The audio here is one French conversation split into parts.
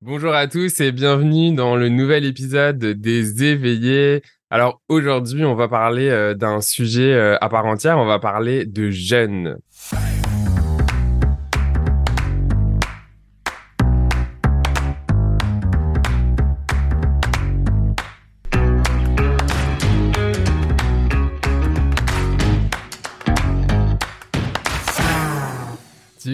Bonjour à tous et bienvenue dans le nouvel épisode des éveillés. Alors aujourd'hui, on va parler euh, d'un sujet euh, à part entière, on va parler de jeunes.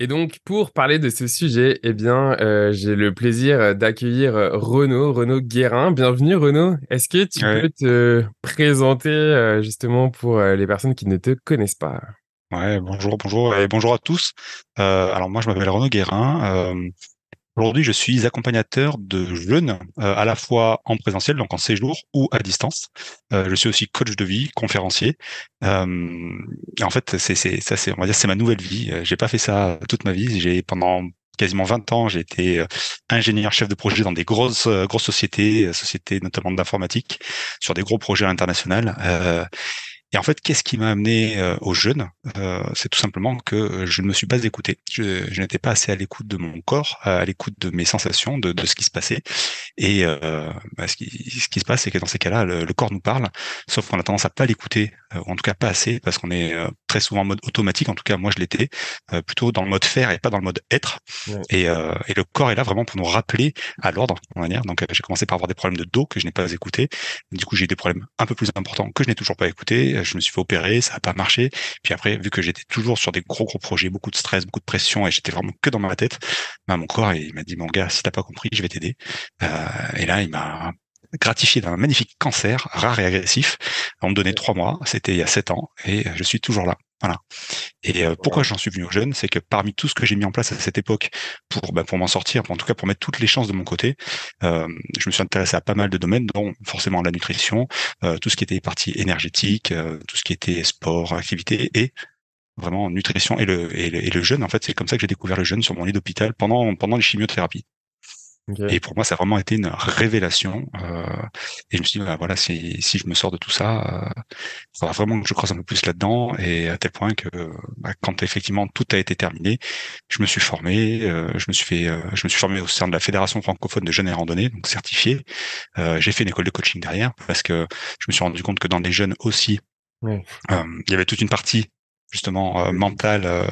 Et donc, pour parler de ce sujet, eh bien, euh, j'ai le plaisir d'accueillir euh, Renaud, Renaud Guérin. Bienvenue, Renaud. Est-ce que tu peux te présenter euh, justement pour les personnes qui ne te connaissent pas? Ouais, bonjour, bonjour et bonjour à tous. alors moi, je m'appelle Renaud Guérin. Aujourd'hui, je suis accompagnateur de jeunes, euh, à la fois en présentiel, donc en séjour, ou à distance. Euh, je suis aussi coach de vie, conférencier. Euh, en fait, c'est ça, c'est on va dire, c'est ma nouvelle vie. J'ai pas fait ça toute ma vie. J'ai pendant quasiment 20 ans, j'ai été ingénieur chef de projet dans des grosses grosses sociétés, sociétés notamment d'informatique, sur des gros projets internationaux. Et en fait, qu'est-ce qui m'a amené euh, aux jeunes euh, C'est tout simplement que je ne me suis pas écouté. Je, je n'étais pas assez à l'écoute de mon corps, à l'écoute de mes sensations, de, de, ce qui se passait. Et euh, bah, ce, qui, ce, qui, se passe, c'est que dans ces cas-là, le, corps nous parle, sauf qu'on a tendance à pas l'écouter, euh, ou en tout cas pas assez, parce qu'on est euh, très souvent en mode automatique. En tout cas, moi, je l'étais plutôt dans le mode faire et pas dans le mode être. Et, et, le corps est là vraiment pour nous rappeler à l'ordre, va dire. Donc, j'ai commencé par avoir des problèmes de dos que je n'ai pas écouté. Du coup, j'ai eu des problèmes un peu plus importants que je n'ai toujours pas écouté je me suis fait opérer, ça n'a pas marché. Puis après, vu que j'étais toujours sur des gros gros projets, beaucoup de stress, beaucoup de pression, et j'étais vraiment que dans ma tête, bah, mon corps il m'a dit mon gars, si t'as pas compris, je vais t'aider. Euh, et là, il m'a gratifié d'un magnifique cancer rare et agressif. On me donnait trois mois, c'était il y a sept ans, et je suis toujours là. Voilà. Et euh, pourquoi j'en suis venu aux jeunes, c'est que parmi tout ce que j'ai mis en place à cette époque pour bah, pour m'en sortir, en tout cas pour mettre toutes les chances de mon côté, euh, je me suis intéressé à pas mal de domaines, dont forcément la nutrition, euh, tout ce qui était partie énergétique, tout ce qui était sport, activité et vraiment nutrition et le, et le, et le jeûne. En fait, c'est comme ça que j'ai découvert le jeûne sur mon lit d'hôpital pendant pendant les chimiothérapies. Et pour moi, ça a vraiment été une révélation. Euh, et je me suis dit, bah, voilà, si, si je me sors de tout ça, euh, il faudra vraiment que je croise un peu plus là-dedans. Et à tel point que bah, quand effectivement tout a été terminé, je me suis formé. Euh, je me suis fait, euh, je me suis formé au sein de la Fédération francophone de jeunes et randonnée, donc certifié. Euh, j'ai fait une école de coaching derrière parce que je me suis rendu compte que dans les jeunes aussi, il y avait toute une partie justement euh, mental euh,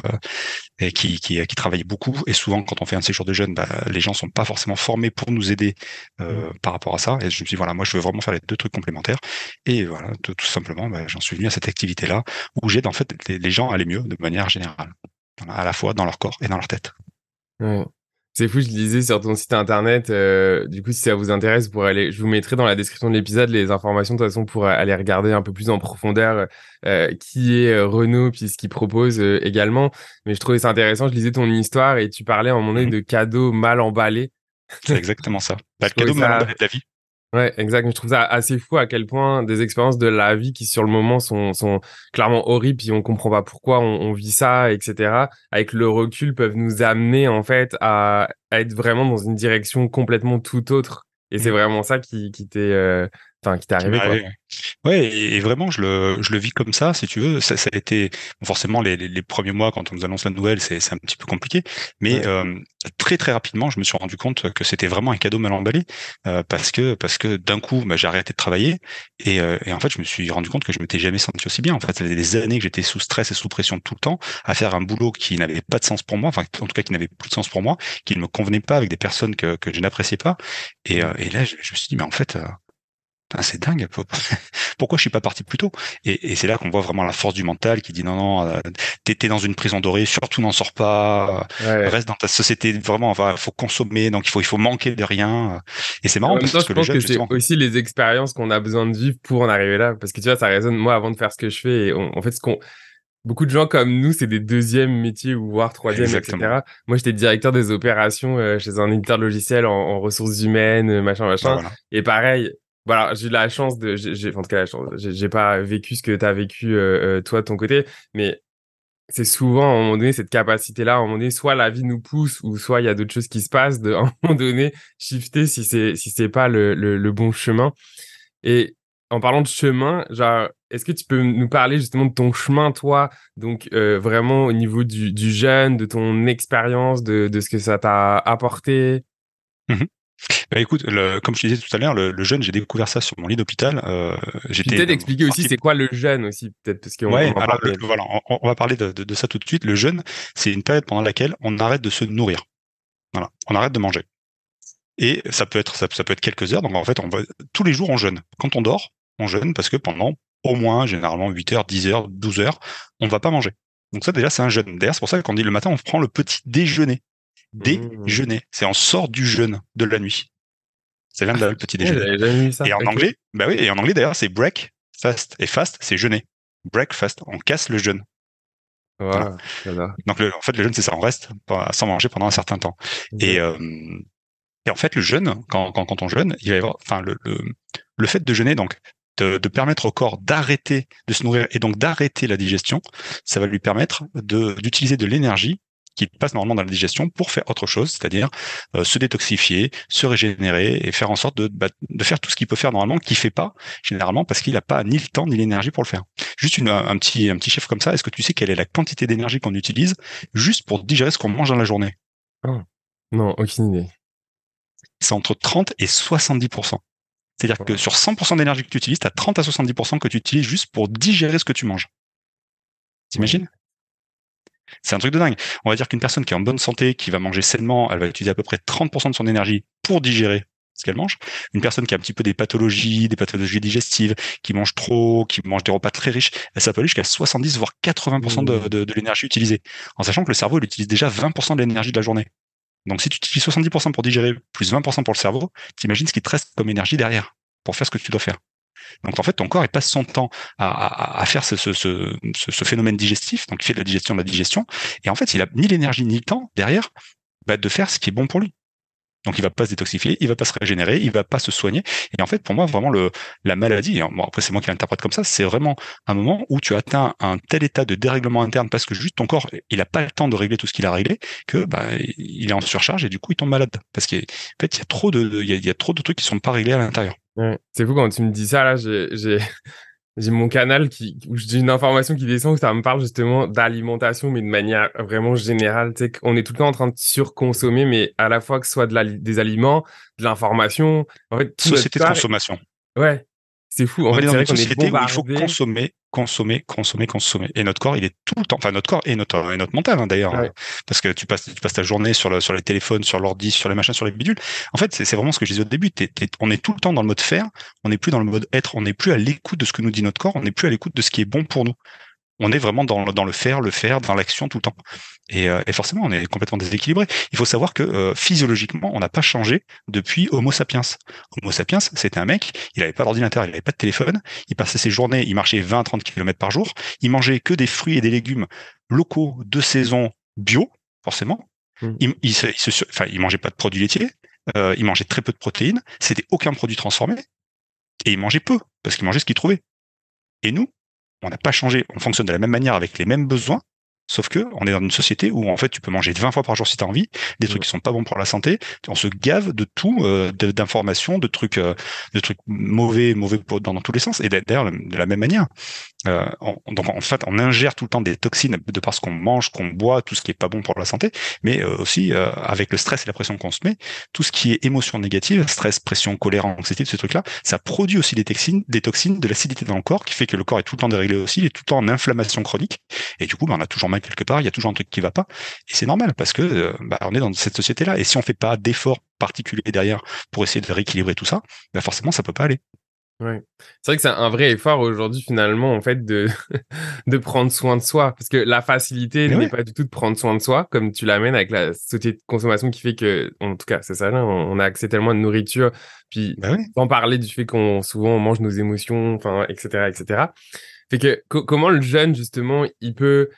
et qui, qui, qui travaille beaucoup. Et souvent, quand on fait un séjour de jeunes, bah, les gens sont pas forcément formés pour nous aider euh, par rapport à ça. Et je me suis dit, voilà, moi, je veux vraiment faire les deux trucs complémentaires. Et voilà, tout, simplement, bah, j'en suis venu à cette activité-là où j'aide en fait les, gens à aller mieux de manière générale, à la fois dans leur corps et dans leur tête. C'est fou, je lisais sur ton site internet. Euh, du coup, si ça vous intéresse, pour aller, je vous mettrai dans la description de l'épisode les informations de toute façon pour aller regarder un peu plus en profondeur euh, qui est euh, Renault puis ce qu'il propose également. Mais je trouvais ça intéressant. Je lisais ton histoire et tu parlais moment donné mmh de cadeaux mal emballés. C'est exactement ça. Pas le cadeau mal emballé de la vie. Ouais, exact. Je trouve ça assez fou à quel point des expériences de la vie qui sur le moment sont, sont clairement horribles, puis on comprend pas pourquoi on, on, vit ça, etc. Avec le recul, peuvent nous amener en fait à, à être vraiment dans une direction complètement tout autre. Et c'est mmh. vraiment ça qui, qui t'est euh, enfin qui t'est arrivé quoi. Ouais, et, vraiment je le je le vis comme ça si tu veux. Ça, ça a été forcément les, les, premiers mois quand on nous annonce la nouvelle, c'est un petit peu compliqué, mais euh, très très rapidement je me suis rendu compte que c'était vraiment un cadeau mal emballé euh, parce que parce que d'un coup bah, j'ai arrêté de travailler et, euh, et en fait je me suis rendu compte que je m'étais jamais senti aussi bien. En fait, ça faisait des années que j'étais sous stress et sous pression tout le temps à faire un boulot qui n'avait pas de sens pour moi, enfin en tout cas qui n'avait plus de sens pour moi, qui ne me convenait pas avec des personnes que que je n'appréciais pas. Et, et là je, je, me suis dit mais en fait c'est dingue. Pourquoi je suis pas parti plus tôt? Et, et c'est là qu'on voit vraiment la force du mental qui dit non, non, euh, t'es dans une prison dorée, surtout n'en sors pas, euh, reste dans ta société. Vraiment, il faut consommer, donc il faut, il faut manquer de rien. Et c'est marrant parce que je pense que c'est aussi les expériences qu'on a besoin de vivre pour en arriver là. Parce que tu vois, ça résonne. Moi, avant de faire ce que je fais, et en fait, ce qu'on beaucoup de gens comme nous, c'est des deuxièmes métiers ou voire troisième, etc. Moi, j'étais directeur des opérations euh, chez un éditeur logiciel en, ressources humaines, machin, machin. Et pareil, voilà, j'ai eu la chance de, j'ai, en tout cas j'ai, pas vécu ce que tu as vécu euh, euh, toi de ton côté, mais c'est souvent à un moment donné cette capacité-là, à un moment donné, soit la vie nous pousse ou soit il y a d'autres choses qui se passent, de à un moment donné shifter si c'est si c'est pas le, le, le, bon chemin. Et en parlant de chemin, genre, est-ce que tu peux nous parler justement de ton chemin, toi, donc euh, vraiment au niveau du, du jeune, de ton expérience, de, de ce que ça t'a apporté? Mmh bah écoute, le, comme je te disais tout à l'heure, le, le, jeûne, j'ai découvert ça sur mon lit d'hôpital. Euh, j'étais peut-être expliquer aussi c'est quoi le jeûne aussi, peut-être parce qu'on ouais, alors, voilà, on, on, va parler de, de, de, ça tout de suite. Le jeûne, c'est une période pendant laquelle on arrête de se nourrir. Voilà, on arrête de manger. Et ça peut être ça, ça peut être quelques heures. Donc en fait, on va tous les jours on jeûne. Quand on dort, on jeûne parce que pendant au moins généralement 8 heures, 10 heures, 12 heures, on va pas manger. Donc ça déjà c'est un jeûne. D'ailleurs, c'est pour ça qu'on dit le matin on prend le petit déjeuner. Mmh. Déjeuner, c'est on sort du jeûne de la nuit. Ça vient de le petit déjeuner. et en anglais, bah oui, et en anglais d'ailleurs, c'est break, fast. Et fast, c'est jeûner. Breakfast, on casse le jeûne. Voilà. Donc en fait, le jeûne, c'est ça, on reste sans manger pendant un certain temps. Et, euh, et en fait, le jeûne, quand, quand, quand on jeûne, il va y avoir, enfin, le, le, le fait de jeûner, donc de, de, permettre au corps d'arrêter de se nourrir et donc d'arrêter la digestion, ça va lui permettre d'utiliser de l'énergie qui passe normalement dans la digestion pour faire autre chose, c'est-à-dire euh, se détoxifier, se régénérer et faire en sorte de, bah, de faire tout ce qu'il peut faire normalement, qu'il fait pas généralement parce qu'il n'a pas ni le temps ni l'énergie pour le faire. Juste une, un petit un petit chiffre comme ça. Est-ce que tu sais quelle est la quantité d'énergie qu'on utilise juste pour digérer ce qu'on mange dans la journée? Oh. Non, aucune idée. C'est entre 30 et 70% c'est-à-dire que sur 100% d'énergie que tu utilises, tu as 30 à 70% que tu utilises juste pour digérer ce que tu manges. T'imagines? C'est un truc de dingue. On va dire qu'une personne qui est en bonne santé, qui va manger sainement, elle va utiliser à peu près 30% de son énergie pour digérer ce qu'elle mange. Une personne qui a un petit peu des pathologies, des pathologies digestives, qui mange trop, qui mange des repas très riches, peut aller jusqu'à 70 voire 80% de, de, de l'énergie utilisée. En sachant que le cerveau, il utilise déjà 20% de l'énergie de la journée. Donc si tu utilises 70% pour digérer, plus 20% pour le cerveau, t'imagines ce qui te reste comme énergie derrière pour faire ce que tu dois faire. Donc en fait, ton corps il passe son temps à, faire ce, phénomène digestif, donc il fait de la digestion de la digestion, et en fait, il a ni l'énergie ni le temps derrière bah, de faire ce qui est bon pour lui. Donc il va pas se détoxifier, il va pas se régénérer, il va pas se soigner. Et en fait, pour moi, vraiment la maladie, bon après c'est moi qui l'interprète comme ça, c'est vraiment un moment où tu atteins un tel état de dérèglement interne parce que juste ton corps, il a pas le temps de régler tout ce qu'il a réglé, que bah il est en surcharge et du coup il tombe malade parce qu'en fait il y a trop de il y a, trop de trucs qui sont pas réglés à l'intérieur. C'est fou quand tu me dis ça là, j'ai mon canal qui, où j'ai une information qui descend où ça me parle justement d'alimentation, mais de manière vraiment générale. Tu sais, on est tout le temps en train de surconsommer, mais à la fois que ce soit de la, des aliments, de l'information. En fait, société de consommation. Ouais. C'est fou. En fait, c'est vrai qu'on est bombardé. il faut consommer, consommer, consommer, consommer. Et notre corps, il est tout le temps, enfin notre corps et notre, et notre mental hein, d'ailleurs, parce que tu passes, tu passes ta journée sur, le, sur les téléphones, sur l'ordi, sur les machins, sur les bidules. En fait, c'est vraiment ce que je disais au début. on est tout le temps dans le mode faire, on n'est plus dans le mode être, on n'est plus à l'écoute de ce que nous dit notre corps, on n'est plus à l'écoute de ce qui est bon pour nous on est vraiment dans, dans le faire, le faire, dans l'action tout le temps. Et, euh, et, forcément, on est complètement déséquilibré. Il faut savoir que euh, physiologiquement, on n'a pas changé depuis Homo sapiens. Homo sapiens, c'était un mec, il n'avait pas d'ordinateur, il n'avait pas de téléphone, il passait ses journées, il marchait 20-30 km par jour, il mangeait que des fruits et des légumes locaux de saison bio, forcément. Mmh. Il, il, se, enfin, il mangeait pas de produits laitiers, euh, il mangeait très peu de protéines, c'était aucun produit transformé, et il mangeait peu, parce qu'il mangeait ce qu'il trouvait. Et nous, on n'a pas changé, on fonctionne de la même manière avec les mêmes besoins, Sauf que on est dans une société où en fait tu peux manger 20 fois par jour si tu as envie, des trucs qui sont pas bons pour la santé. On se gave de tout, euh, d'informations, de trucs, euh, de trucs mauvais, mauvais dans, dans tous les sens. Et d'ailleurs de la même manière, euh, donc en fait on ingère tout le temps des toxines de par ce qu'on mange, qu'on boit, tout ce qui est pas bon pour la santé, mais aussi avec le stress et la pression qu'on se met, tout ce qui est émotion négative, stress, pression, colère, anxiété, ce trucs-là, ça produit aussi des toxines, des toxines, de l'acidité dans le corps, qui fait que le corps est tout le temps déréglé aussi, il est tout le temps en inflammation chronique, et du coup, bah, on a toujours mal quelque part, il y a toujours un truc qui va pas, et c'est normal parce que bah, on est dans cette société-là, et si on fait pas d'efforts particuliers derrière pour essayer de rééquilibrer tout ça, bah forcément, ça peut pas aller. Ouais. C'est vrai que c'est un vrai effort aujourd'hui finalement en fait de de prendre soin de soi. Parce que la facilité n'est pas du tout de prendre soin de soi comme tu l'amènes avec la société de consommation qui fait que en tout cas c'est ça là on, a accès tellement à de nourriture. Puis bah sans parler du fait qu'on souvent on mange nos émotions enfin etc etc fait que comment le jeune justement il peut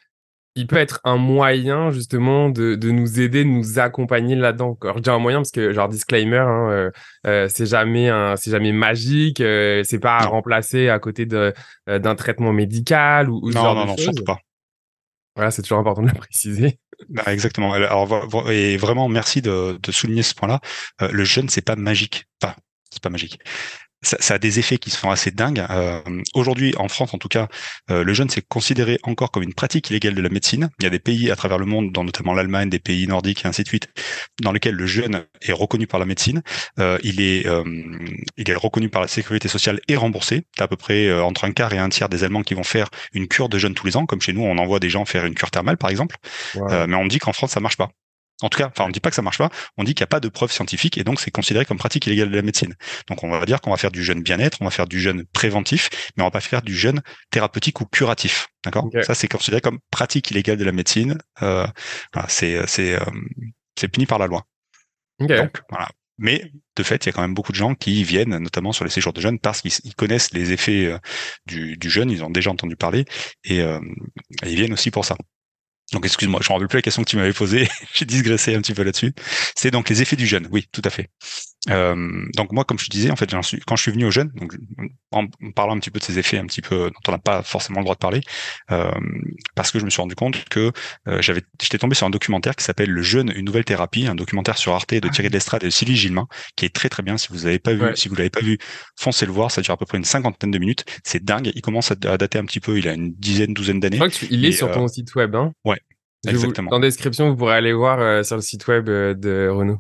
il peut être un moyen justement de, de nous aider, de nous accompagner là-dedans. je dis un moyen parce que genre disclaimer, hein, euh, euh, c'est jamais c'est jamais magique, euh, c'est pas à remplacer à côté d'un traitement médical ou, ou non, non, non, surtout pas. Voilà, c'est toujours important de le préciser. Bah, exactement. Alors, et vraiment, merci de, de souligner ce point-là. le jeûne, c'est pas magique. Enfin, c'est pas magique ça, ça, a des effets qui se font assez dingues. Euh, Aujourd'hui, en France en tout cas, euh, le jeûne c'est considéré encore comme une pratique illégale de la médecine. Il y a des pays à travers le monde, dont notamment l'Allemagne, des pays nordiques et ainsi de suite, dans lesquels le jeûne est reconnu par la médecine. Euh, il est euh, il est reconnu par la sécurité sociale et remboursé. T'as à peu près euh, entre un quart et un tiers des Allemands qui vont faire une cure de jeûne tous les ans, comme chez nous, on envoie des gens faire une cure thermale par exemple. mais on dit qu'en France ça marche pas. En tout cas, enfin, on ne dit pas que ça marche pas, on dit qu'il n'y a pas de preuves scientifiques et donc c'est considéré comme pratique illégale de la médecine. Donc on va dire qu'on va faire du jeûne bien-être, on va faire du jeûne préventif, mais on va pas faire du jeûne thérapeutique ou curatif. D'accord? Ça c'est considéré comme pratique illégale de la médecine. Euh, voilà, c'est c'est euh, c'est puni par la loi. Donc voilà. Mais de fait, il y a quand même beaucoup de gens qui viennent, notamment sur les séjours de jeûne, parce qu'ils connaissent les effets euh, du, du jeûne, ils ont déjà entendu parler, et, et ils viennent aussi pour ça. Donc excuse-moi, je ne me rappelle plus la question que tu m'avais posée, j'ai digressé un petit peu là-dessus. C'est donc les effets du jeûne, oui, tout à fait. Euh, donc moi, comme je disais, en fait, quand je suis venu au jeûne, donc en parlant un petit peu de ces effets, un petit peu dont on n'a pas forcément le droit de parler, euh, parce que je me suis rendu compte que euh, j'avais, j'étais tombé sur un documentaire qui s'appelle Le jeûne, une nouvelle thérapie, un documentaire sur Arte de ah Thierry Destrade et de Sylvie Gilmain, qui est très très bien. Si vous n'avez pas vu, si vous l'avez pas vu, foncez le voir. Ça dure à peu près une cinquantaine de minutes. C'est dingue. Il commence à, dater un petit peu. Il a une dizaine, douzaine d'années. Je crois qu'il est sur ton site web. Hein? ouais. Exactement. dans la description, vous pourrez aller voir euh, sur le site web euh, de Renault.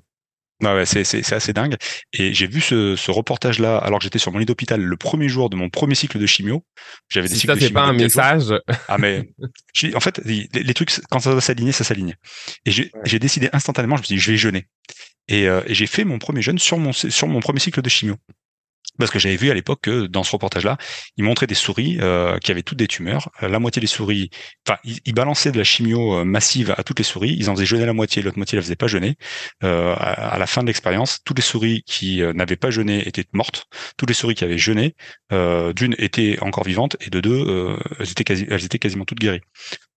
Non, ouais, c'est, assez dingue. Et j'ai vu ce, ce reportage-là alors que j'étais sur mon lit d'hôpital le premier jour de mon premier cycle de chimio. J'avais des cycles ça, c'est pas un message. Ah, mais en fait, les, trucs, quand ça doit s'aligner, ça s'aligne. Et j'ai, j'ai décidé instantanément, je me suis dit, je vais jeûner. Et, euh, et j'ai fait mon premier jeûne sur mon, sur mon premier cycle de chimio parce que j'avais vu à l'époque que dans ce reportage-là, ils montraient des souris euh, qui avaient toutes des tumeurs. Euh, la moitié des souris, enfin, ils, balançaient de la chimio euh, massive à toutes les souris. Ils en faisaient jeûner la moitié, l'autre moitié la faisait pas jeûner. Euh, à, la fin de l'expérience, toutes les souris qui n'avaient pas jeûné étaient mortes. Toutes les souris qui avaient jeûné, d'une étaient encore vivantes et de deux, elles étaient quasi, elles étaient quasiment toutes guéries.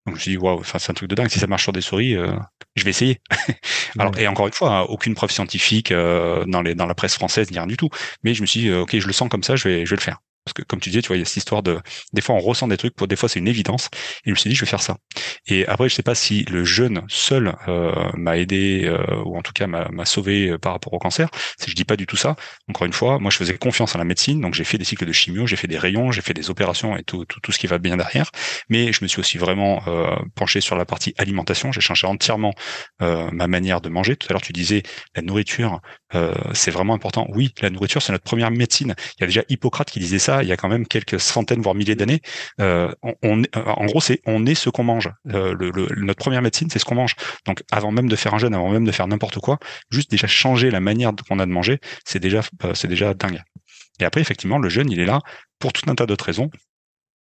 Donc je me suis dit waouh, enfin c'est un truc de dingue. Si ça marche sur des souris, euh, je vais essayer. Alors et encore une fois, hein, aucune preuve scientifique euh, dans les dans la presse française ni rien du tout. Mais je me suis dit ok, je le sens comme ça, je vais je vais le faire. Parce que comme tu disais, tu vois, il y a cette histoire de des fois on ressent des trucs, pour des fois c'est une évidence. Et je me suis dit je vais faire ça. Et après je sais pas si le jeûne seul euh, m'a aidé euh, ou en tout cas m'a sauvé euh, par rapport au cancer. Je dis pas du tout ça. Encore une fois, moi je faisais confiance à la médecine, donc j'ai fait des cycles de chimio, j'ai fait des rayons, j'ai fait des opérations et tout, tout, tout ce qui va bien derrière. Mais je me suis aussi vraiment penché sur la partie alimentation. J'ai changé entièrement ma manière de manger. Tout à l'heure tu disais la nourriture, c'est vraiment important. Oui, la nourriture c'est notre première médecine. Il y a déjà Hippocrate qui disait ça il y a quand même quelques centaines, voire milliers d'années. Euh, on, en gros, c'est on est ce qu'on mange. Euh, notre première médecine, c'est ce qu'on mange. Donc, avant même de faire un jeûne, avant même de faire n'importe quoi, juste déjà changer la manière qu'on a de manger, c'est déjà, euh, c'est déjà dingue. Et après, effectivement, le jeûne, il est là pour tout un tas d'autres raisons.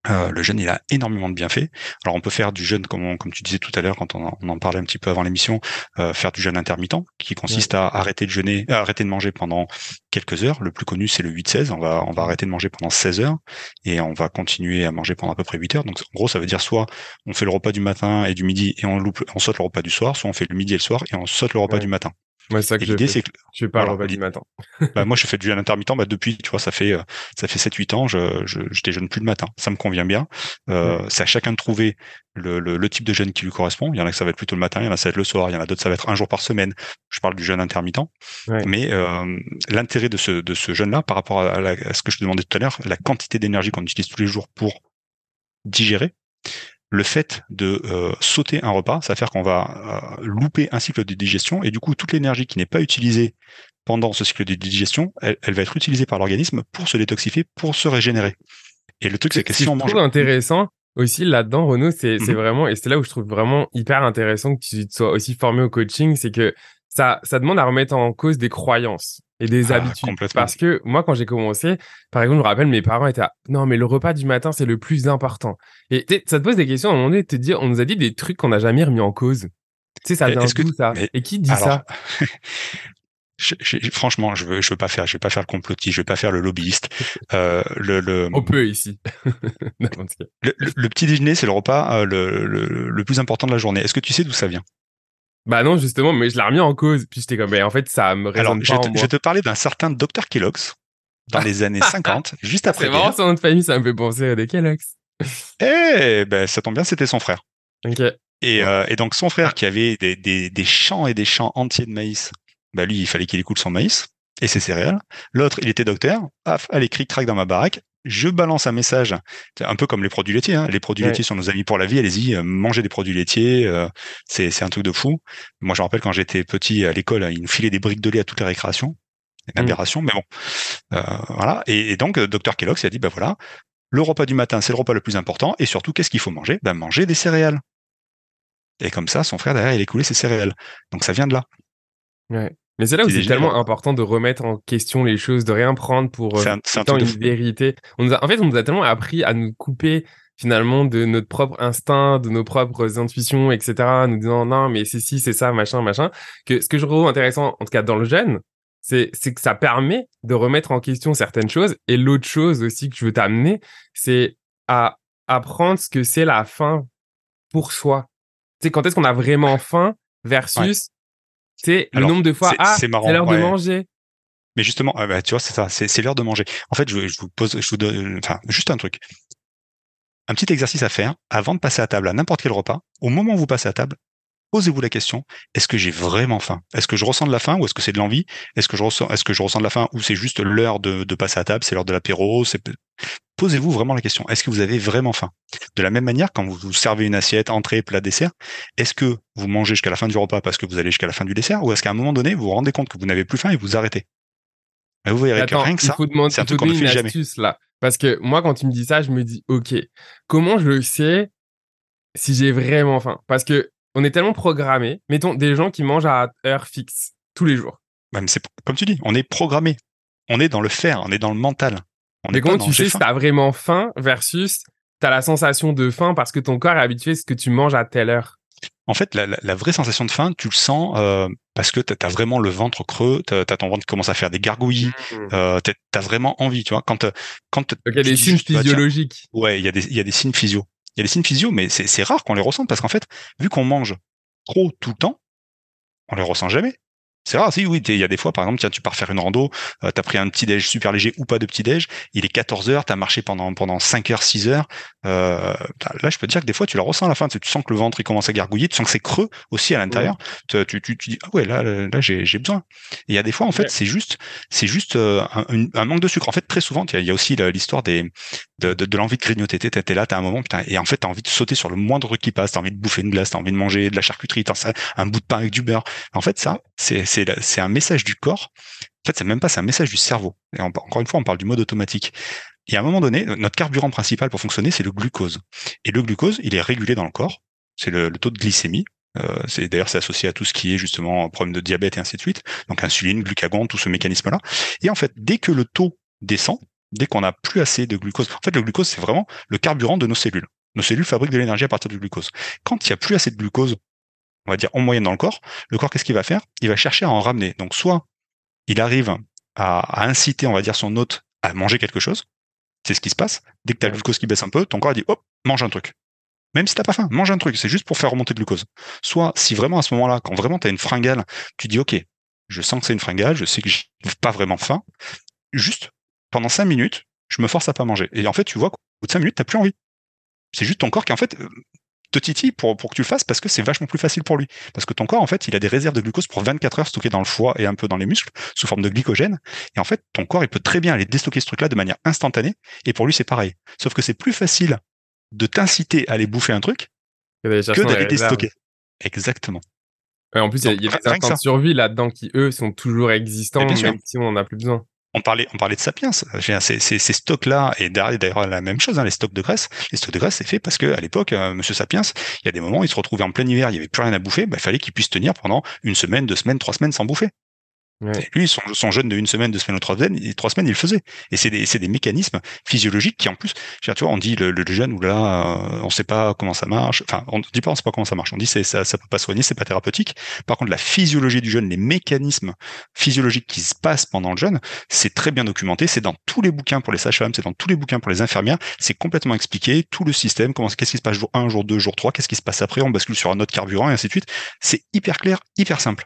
Euh, le jeûne, il a énormément de bienfaits. Alors, on peut faire du jeûne, comme, comme tu disais tout à l'heure, quand on en, parlait un petit peu avant l'émission, euh, faire du jeûne intermittent, qui consiste à arrêter de jeûner, à arrêter de manger pendant quelques heures. Le plus connu, c'est le 8-16. On va, on va arrêter de manger pendant 16 heures et on va continuer à manger pendant à peu près 8 heures. Donc, en gros, ça veut dire soit on fait le repas du matin et du midi et on loupe, on saute le repas du soir, soit on fait le midi et le soir et on saute le repas du matin. Ouais, ça que l'idée, c'est que le repas du matin. bah, moi, je fais du jeûne intermittent. Bah, depuis, tu vois, ça fait ça fait 7-8 ans, je, je, je déjeune plus le matin. Ça me convient bien. Euh, C'est à chacun de trouver le, le, le, type de jeûne qui lui correspond. Il y en a que ça va être plutôt le matin, il y en a ça va être le soir, il y en a d'autres ça va être un jour par semaine. Je parle du jeûne intermittent. Mais euh, l'intérêt de ce de ce jeûne-là, par rapport à, à, ce que je demandais tout à l'heure, la quantité d'énergie qu'on utilise tous les jours pour digérer, le fait de euh, sauter un repas, ça va faire qu'on va euh, louper un cycle de digestion et du coup toute l'énergie qui n'est pas utilisée pendant ce cycle de digestion, elle, va être utilisée par l'organisme pour se détoxifier, pour se régénérer. Et le truc c'est que si on mange intéressant aussi là-dedans Renaud, c'est mmh vraiment et c'est là où je trouve vraiment hyper intéressant que tu sois aussi formé au coaching, c'est que ça ça demande à remettre en cause des croyances et des ah, habitudes. Parce que moi, quand j'ai commencé, par exemple, je me rappelle, mes parents étaient non, mais le repas du matin, c'est le plus important. Et ça te pose des questions à un moment donné, te dire, on nous a dit des trucs qu'on n'a jamais remis en cause. Tu sais, ça vient d'où ça? Et qui dit ça? franchement, je veux, je veux pas faire, je vais pas faire le complotiste, je vais pas faire le lobbyiste. Euh, le, le, On peut ici. le, petit déjeuner, c'est le repas euh, le, le, plus important de la journée. Est-ce que tu sais d'où ça vient? Bah non, justement, mais je l'ai remis en cause. Puis j'étais comme, mais en fait, ça me résonne Alors, pas je, te, je vais te parler d'un certain Dr Kellogg's dans les années 50, juste après. C'est marrant son nom de famille, ça me fait penser à des Kellogg's. Eh ben, ça tombe bien, c'était son frère. Ok. Et, euh, et, donc son frère qui avait des, des, des, champs et des champs entiers de maïs, bah lui il fallait qu'il écoute son maïs et ses céréales. L'autre il était docteur, paf, allez cric crac dans ma baraque, je balance un message, un peu comme les produits laitiers. Hein. Les produits laitiers sont nos amis pour la vie. Allez-y, euh, mangez des produits laitiers, euh, c'est c'est un truc de fou. Moi je me rappelle quand j'étais petit à l'école, ils nous filaient des briques de lait à toutes les récréations. Une mmh. aberration, mais bon, euh, voilà. Et, et donc, docteur Kellogg a dit, bah voilà, le repas du matin, c'est le repas le plus important, et surtout, qu'est-ce qu'il faut manger? Ben manger des céréales. Et comme ça, son frère derrière, il écoulait ses céréales. Donc ça vient de là. Ouais. Mais c'est là où c'est tellement important de remettre en question les choses, de rien prendre pour euh, une vérité. On nous a, en fait, on nous a tellement appris à nous couper finalement de notre propre instinct, de nos propres intuitions, etc. Nous disant non, mais c'est si, c'est ça, machin, machin. Que ce que je trouve intéressant, en tout cas dans le jeune, c'est c'est que ça permet de remettre en question certaines choses. Et l'autre chose aussi que je veux t'amener, c'est à apprendre ce que c'est la fin pour soi sais, quand est-ce qu'on a vraiment faim versus, c'est le nombre de fois, ah, c'est l'heure de manger. Mais justement, bah, tu vois, c'est ça, c'est l'heure de manger. En fait, je, je, vous pose, je vous donne, enfin, juste un truc. Un petit exercice à faire avant de passer à table à n'importe quel repas. Au moment où vous passez à table, posez-vous la question est-ce que j'ai vraiment faim? Est-ce que je ressens de la faim ou est-ce que c'est de l'envie? Est-ce que je ressens est-ce que je ressens de la faim ou c'est juste l'heure de, de passer à table, c'est l'heure de l'apéro Posez-vous vraiment la question est-ce que vous avez vraiment faim? De la même manière, quand vous vous servez une assiette, entrée, plat, dessert, est-ce que vous mangez jusqu'à la fin du repas parce que vous allez jusqu'à la fin du dessert? Ou est-ce qu'à un moment donné vous vous rendez compte que vous n'avez plus faim et vous arrêtez? Vous verrez que rien que ça, c'est un truc qu'on ne fait jamais. Là. Parce que moi, quand tu me dis ça, je me dis, OK, comment je sais si j'ai vraiment faim? Parce que on est tellement programmé. Mettons des gens qui mangent à heure fixe tous les jours. c'est comme tu dis, on est programmé. On est dans le faire, on est dans le mental. On Mais comment tu sais si t'as vraiment faim versus t'as la sensation de faim parce que ton corps est habitué à ce que tu manges à telle heure? En fait, la, vraie sensation de faim, tu le sens euh, parce que t'as as vraiment le ventre creux, t'as as ton ventre qui commence à faire des gargouilles, mmh. euh, t'as vraiment envie, tu vois. Quand, quand il y a des signes physiologiques. ouais, il y a des il y a des signes physio il y a des signes physio, mais c'est rare qu'on les ressente parce qu'en fait, vu qu'on mange trop tout le temps, on les ressent jamais. C'est rare, si, oui, il y a des fois, par exemple, tiens, tu pars faire une rando, euh, tu as pris un petit déj super léger ou pas de petit déj, il est 14 heures, tu as marché pendant, pendant 5 heures, 6 heures, euh, là, je peux te dire que des fois, tu la ressens à la fin, tu, sens que le ventre, il commence à gargouiller, tu sens que c'est creux aussi à l'intérieur, tu, tu, tu, dis, ah ouais, là, là, j'ai besoin. Et il y a des fois, en fait, c'est juste, c'est juste euh, un, manque de sucre. En fait, très souvent, il y, a aussi l'histoire des, de, de, de l'envie de grignoter. T'es es là, t'as un moment, putain, et en fait, t'as envie de sauter sur le moindre truc qui passe, t'as envie de bouffer une glace, t'as envie de manger de la charcuterie, t'as un bout de pain avec du beurre. En fait, ça, c'est, c'est un message du corps. En fait, c'est même pas, c'est un message du cerveau. Et encore une fois, on parle du mode automatique. Et à un moment donné, notre carburant principal pour fonctionner, c'est le glucose. Et le glucose, il est régulé dans le corps. C'est le, taux de glycémie. Euh, d'ailleurs c'est associé à tout ce qui est justement problème de diabète et ainsi de suite. Donc insuline, glucagon, tout ce mécanisme-là. Et en fait, dès que le taux descend, dès qu'on n'a plus assez de glucose, en fait le glucose c'est vraiment le carburant de nos cellules. Nos cellules fabriquent de l'énergie à partir du glucose. Quand il n'y a plus assez de glucose, on va dire en moyenne dans le corps, le corps qu'est-ce qu'il va faire? Il va chercher à en ramener. Donc soit il arrive à, inciter, on va dire, son hôte à manger quelque chose. C'est ce qui se passe. Dès que tu as le glucose qui baisse un peu, ton corps dit hop, mange un truc. Même si t'as pas faim, mange un truc. C'est juste pour faire remonter le glucose. Soit si vraiment à ce moment-là, quand vraiment tu as une fringale, tu dis ok, je sens que c'est une fringale, je sais que j'ai pas vraiment faim. Juste pendant cinq minutes, je me force à pas manger. Et en fait, tu vois qu'au bout de cinq minutes, t'as plus envie. C'est juste ton corps qui en fait te titille pour, pour que tu le fasses parce que c'est vachement plus facile pour lui. Parce que ton corps, en fait, il a des réserves de glucose pour 24 heures stockées dans le foie et un peu dans les muscles sous forme de glycogène. Et en fait, ton corps, il peut très bien aller déstocker ce truc-là de manière instantanée. Et pour lui, c'est pareil. Sauf que c'est plus facile de t'inciter à aller bouffer un truc que d'aller déstocker. Exactement. en plus, il y a, des instants de survie là-dedans qui, eux, sont toujours existants, même si on n'en a plus besoin on parlait, on parlait de Sapiens. Ces, ces, stocks-là, et d'ailleurs la même chose, hein, les stocks de graisse. Les stocks de graisse, c'est fait parce que à l'époque, euh, Monsieur Sapiens, il y a des moments, il se retrouvait en plein hiver, il y avait plus rien à bouffer, bah, il fallait qu'il puisse tenir pendant une semaine, deux semaines, trois semaines sans bouffer. Lui, son, jeûne de une semaine, deux semaines ou trois semaines, trois semaines, il le faisait. Et c'est des, des, mécanismes physiologiques qui, en plus, tu vois, on dit le, le jeûne ou là, euh, on sait pas comment ça marche. Enfin, on dit pas, on sait pas comment ça marche. On dit ça, ça peut pas soigner, c'est pas thérapeutique. Par contre, la physiologie du jeûne, les mécanismes physiologiques qui se passent pendant le jeûne, c'est très bien documenté. C'est dans tous les bouquins pour les sages-femmes, c'est dans tous les bouquins pour les infirmières. C'est complètement expliqué, tout le système, comment, qu'est-ce qui se passe jour 1, jour 2, jour 3, qu'est-ce qui se passe après, on bascule sur un autre carburant et ainsi de suite. C'est hyper clair, hyper simple.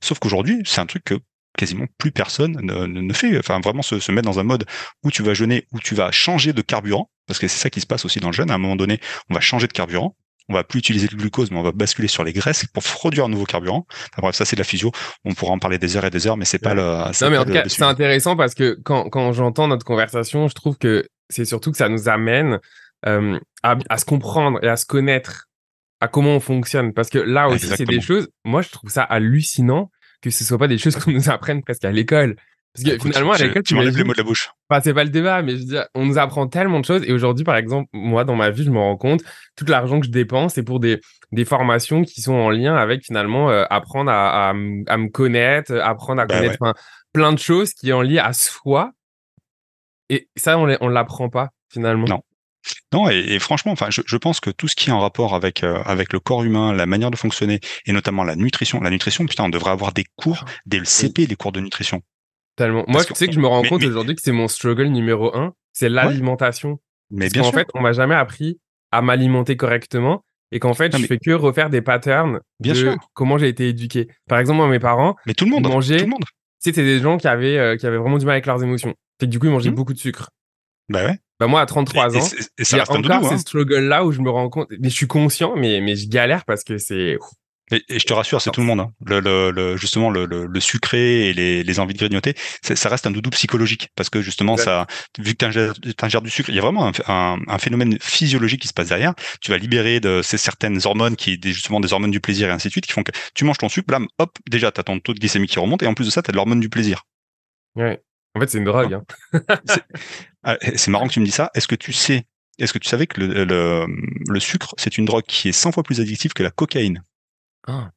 Sauf qu'aujourd'hui, c'est un truc que quasiment plus personne ne, ne fait. Enfin, vraiment se, se, mettre dans un mode où tu vas jeûner, où tu vas changer de carburant, parce que c'est ça qui se passe aussi dans le jeûne. À un moment donné, on va changer de carburant. On va plus utiliser le glucose, mais on va basculer sur les graisses pour produire un nouveau carburant. Enfin, bref, ça c'est de la physio. On pourra en parler des heures et des heures, mais c'est pas le. Non, mais en tout cas, c'est intéressant parce que quand, quand j'entends notre conversation, je trouve que c'est surtout que ça nous amène euh, à, à, se comprendre et à se connaître, à comment on fonctionne. Parce que là aussi, c'est des choses. Moi, je trouve ça hallucinant que ce soit pas des choses qu'on nous apprenne presque à l'école. Parce que finalement, à l'école, tu m'enlèves les mots de la bouche. Enfin, c'est pas le débat, mais je veux dire, on nous apprend tellement de choses. Et aujourd'hui, par exemple, moi, dans ma vie, je me rends compte, tout l'argent que je dépense, c'est pour des, des formations qui sont en lien avec finalement euh, apprendre à, à, à, me connaître, apprendre à bah connaître plein de choses qui est en lien à soi. Et ça, on, on l'apprend pas finalement. Non. Non, et, franchement, enfin, je, je, pense que tout ce qui est en rapport avec euh, avec le corps humain, la manière de fonctionner, et notamment la nutrition. La nutrition, putain, on devrait avoir des cours ah, dès le CP, des cours de nutrition. Tellement. Moi, tu sais que je me rends compte aujourd'hui que c'est mon struggle numéro un, c'est l'alimentation. Mais Parce bien sûr. En fait, on m'a jamais appris à m'alimenter correctement et qu'en fait, je fais que refaire des patterns bien de sûr. comment j'ai été éduqué. Par exemple, moi, mes parents, mais tout le monde, mangeaient, tout le monde. C'était des gens qui avaient euh, qui avaient vraiment du mal avec leurs émotions. Fait que du coup, ils mangeaient mmh. beaucoup de sucre. Bah ouais. Bah moi, à 33 ans, et, ça il y a encore ces hein. struggles-là où je me rends compte, mais je suis conscient, mais, mais je galère parce que c'est... Et, et, je te rassure, c'est tout le monde. Hein. Le, le, le, justement, le, le, sucré et les, les envies de grignoter, ça reste un doudou psychologique parce que justement, ça, vu que tu ingères, du sucre, il y a vraiment un, un, un, phénomène physiologique qui se passe derrière. Tu vas libérer de ces certaines hormones qui, justement, des hormones du plaisir et ainsi de suite, qui font que tu manges ton sucre, blam, hop, déjà, tu as ton taux de glycémie qui remonte et en plus de ça, tu as de l'hormone du plaisir. Ouais. En fait, c'est une drogue. Hein. Ah, c'est marrant que tu me dis ça. Est-ce que tu sais, est-ce que tu savais que le, le, le sucre, c'est une drogue qui est 100 fois plus addictive que la cocaïne? Ah,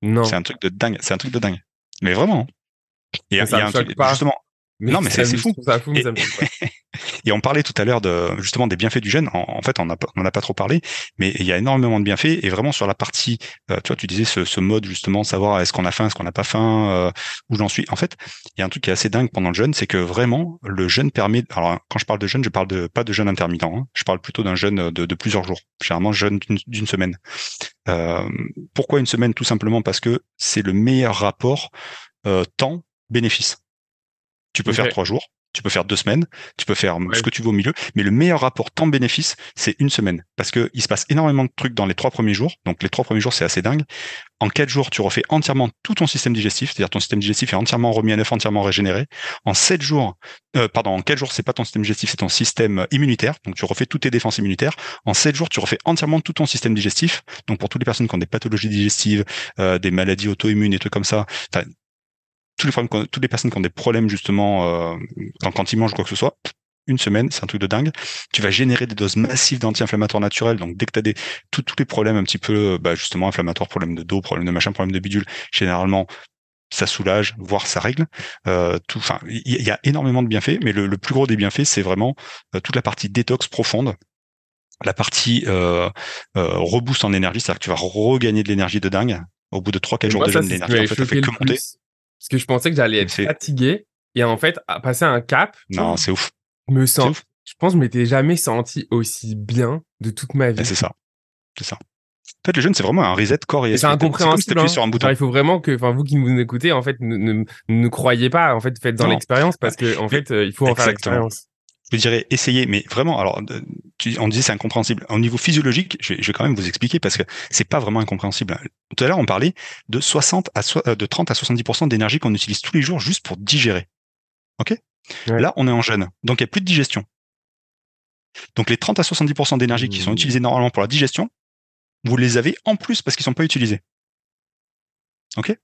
Non. C'est un truc de dingue. C'est un truc de dingue. Mais vraiment. Et il y a, un truc, justement, non, mais c'est fou. et, on parlait tout à l'heure de justement des bienfaits du jeûne. En, fait, on n'en a, pas trop parlé, mais il y a énormément de bienfaits. Et vraiment sur la partie, euh, tu vois, tu disais ce, ce mode justement, savoir est-ce qu'on a faim, est-ce qu'on n'a pas faim, euh, où j'en suis. En fait, il y a un truc qui est assez dingue pendant le jeûne, c'est que vraiment le jeûne permet. Alors, quand je parle de jeûne, je parle de pas de jeûne intermittent. Hein, je parle plutôt d'un jeûne de, de, plusieurs jours. Généralement, jeûne d'une semaine. Euh, pourquoi une semaine? Tout simplement parce que c'est le meilleur rapport euh, temps bénéfice. Tu peux faire trois jours, tu peux faire deux semaines, tu peux faire ce que tu veux au milieu, mais le meilleur rapport temps-bénéfice, c'est une semaine. Parce que il se passe énormément de trucs dans les trois premiers jours. Donc les trois premiers jours, c'est assez dingue. En quatre jours, tu refais entièrement tout ton système digestif, c'est-à-dire ton système digestif est entièrement remis à neuf, entièrement régénéré. En sept jours, euh, pardon, en quatre jours, c'est pas ton système digestif, c'est ton système immunitaire. Donc tu refais toutes tes défenses immunitaires. En sept jours, tu refais entièrement tout ton système digestif. Donc pour toutes les personnes qui ont des pathologies digestives, euh, des maladies auto-immunes et trucs comme ça, tous les problèmes, toutes les personnes qui ont des problèmes justement euh, quand ils mangent quoi que ce soit, une semaine, c'est un truc de dingue. Tu vas générer des doses massives d'anti-inflammatoires naturels. Donc dès que tu as des tous les problèmes un petit peu bah, justement inflammatoires, problèmes de dos, problèmes de machin, problèmes de bidule, généralement ça soulage, voire ça règle. Euh, tout, enfin, il y, a énormément de bienfaits, mais le, plus gros des bienfaits, c'est vraiment euh, toute la partie détox profonde, la partie euh, euh, reboost en énergie, c'est-à-dire que tu vas regagner de l'énergie de dingue. Au bout de 3-4 jours de jeûne, l'énergie en fait, fait que monter. Parce que je pensais que j'allais être fatigué. Et en fait, à passer un cap. Non, c'est ouf. Me sens. Je pense que je m'étais jamais senti aussi bien de toute ma vie. C'est ça. C'est ça. En fait, le jeûne, c'est vraiment un reset corps et C'est incompréhensible. Hein. Sur un bouton. il faut vraiment que, enfin, vous qui nous écoutez, en fait, ne, ne, croyez pas. En fait, faites dans l'expérience parce que, en fait, euh, il faut en faire l'expérience je dirais essayer, mais vraiment, alors, euh, on disait c'est incompréhensible. Au niveau physiologique, je vais, je vais, quand même vous expliquer parce que c'est pas vraiment incompréhensible. Tout à l'heure, on parlait de 60 à euh, de 30 à 70% d'énergie qu'on utilise tous les jours juste pour digérer. Ok? Là, on est en jeûne, donc il n'y a plus de digestion. Donc les 30 à 70% d'énergie qui sont mmh. utilisées normalement pour la digestion, vous les avez en plus parce qu'ils sont pas utilisés. Ok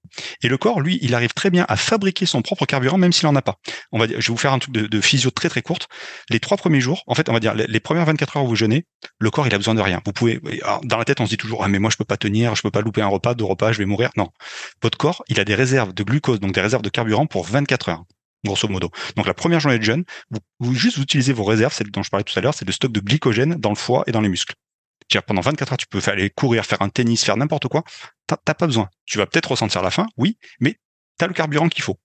Et le corps, lui, il arrive très bien à fabriquer son propre carburant, même s'il en a pas. On va dire, je vais vous faire un truc de, physio très très courte. Les trois premiers jours, en fait, on va dire les, premières 24 heures où vous jeûnez, le corps, il a besoin de rien. Vous pouvez, dans la tête, on se dit toujours, ah mais moi je peux pas tenir, je peux pas louper un repas, deux repas, je vais mourir. Non, votre corps, il a des réserves de glucose, donc des réserves de carburant pour 24 heures grosso modo. Donc la première journée de jeûne, vous, vous juste utilisez vos réserves, celles dont je parlais tout à l'heure, c'est le stock de glycogène dans le foie et dans les muscles pendant 24 heures, tu peux aller courir, faire un tennis, faire n'importe quoi. T'as pas besoin. Tu vas peut-être ressentir la faim, oui, mais tu as le carburant qu'il faut.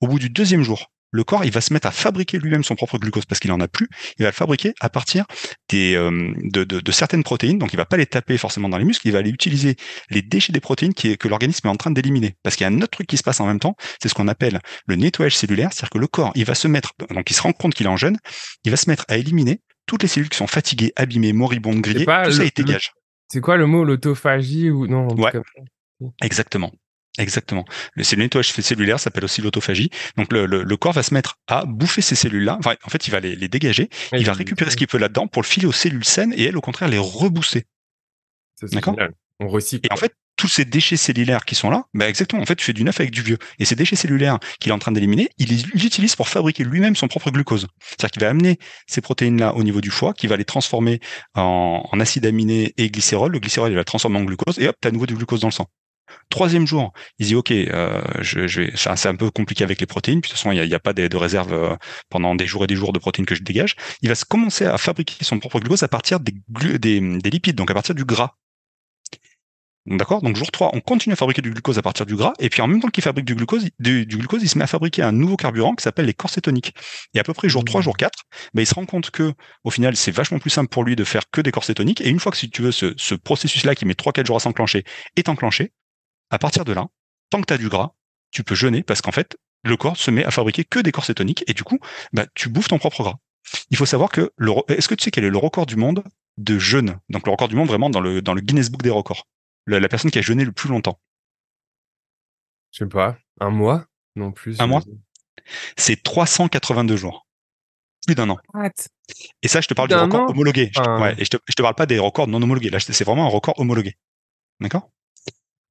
Au bout du deuxième jour, le corps, il va se mettre à fabriquer lui-même son propre glucose parce qu'il en a plus. Il va le fabriquer à partir des, euh, de, certaines protéines. Donc, il va pas les taper forcément dans les muscles. Il va aller utiliser les déchets des protéines qui, que l'organisme est en train d'éliminer. Parce qu'il y a un autre truc qui se passe en même temps. C'est ce qu'on appelle le nettoyage cellulaire. C'est-à-dire que le corps, il va se mettre, donc il se rend compte qu'il est en jeûne. Il va se mettre à éliminer toutes les cellules qui sont fatiguées, abîmées, moribondes, grillées. Tout ça, il dégage. C'est quoi le mot, l'autophagie ou non Ouais. Exactement. Exactement. Le, nettoyage cellulaire s'appelle aussi l'autophagie. Donc le, corps va se mettre à bouffer ces cellules-là. Enfin, en fait, il va les, dégager. il va récupérer ce qu'il peut là-dedans pour le filer aux cellules saines et elles, au contraire, les rebooster. D'accord? On recycle. Et en fait, tous ces déchets cellulaires qui sont là, bah exactement, en fait, tu fais du neuf avec du vieux. Et ces déchets cellulaires qu'il est en train d'éliminer, il les utilise pour fabriquer lui-même son propre glucose. C'est-à-dire qu'il va amener ces protéines-là au niveau du foie, qui va les transformer en, en acide aminé et glycérol. Le glycérol, il va le transformer en glucose, et hop, tu as à nouveau du glucose dans le sang. Troisième jour, il dit ok, euh, je, vais, c'est un peu compliqué avec les protéines. Puis de toute façon, il n'y a, pas de, réserve euh, pendant des jours et des jours de protéines que je dégage. Il va commencer à fabriquer son propre glucose à partir des lipides, donc à partir du gras. D'accord? Donc jour 3, on continue à fabriquer du glucose à partir du gras, et puis en même temps qu'il fabrique du glucose, du, glucose, il se met à fabriquer un nouveau carburant qui s'appelle les corps cétoniques. Et à peu près jour 3, mmh. jour 4, ben, il se rend compte que au final, c'est vachement plus simple pour lui de faire que des corps cétoniques. Et une fois que si tu veux, ce, ce processus-là qui met 3-4 jours à s'enclencher est enclenché, à partir de là, tant que tu as du gras, tu peux jeûner parce qu'en fait, le corps se met à fabriquer que des corps cétoniques, et du coup, bah, tu bouffes ton propre gras. Il faut savoir que le, est-ce que tu sais quel est le record du monde de jeûne? Donc le record du monde vraiment dans le, dans le Guinness Book des records la, personne qui a jeûné le plus longtemps Je sais pas, un mois Non plus. Un mois C'est 382 jours. Plus d'un an. Et ça, je te parle du record homologué. ouais, et je te, je te parle pas des records non homologués. Là, c'est vraiment un record homologué. D'accord?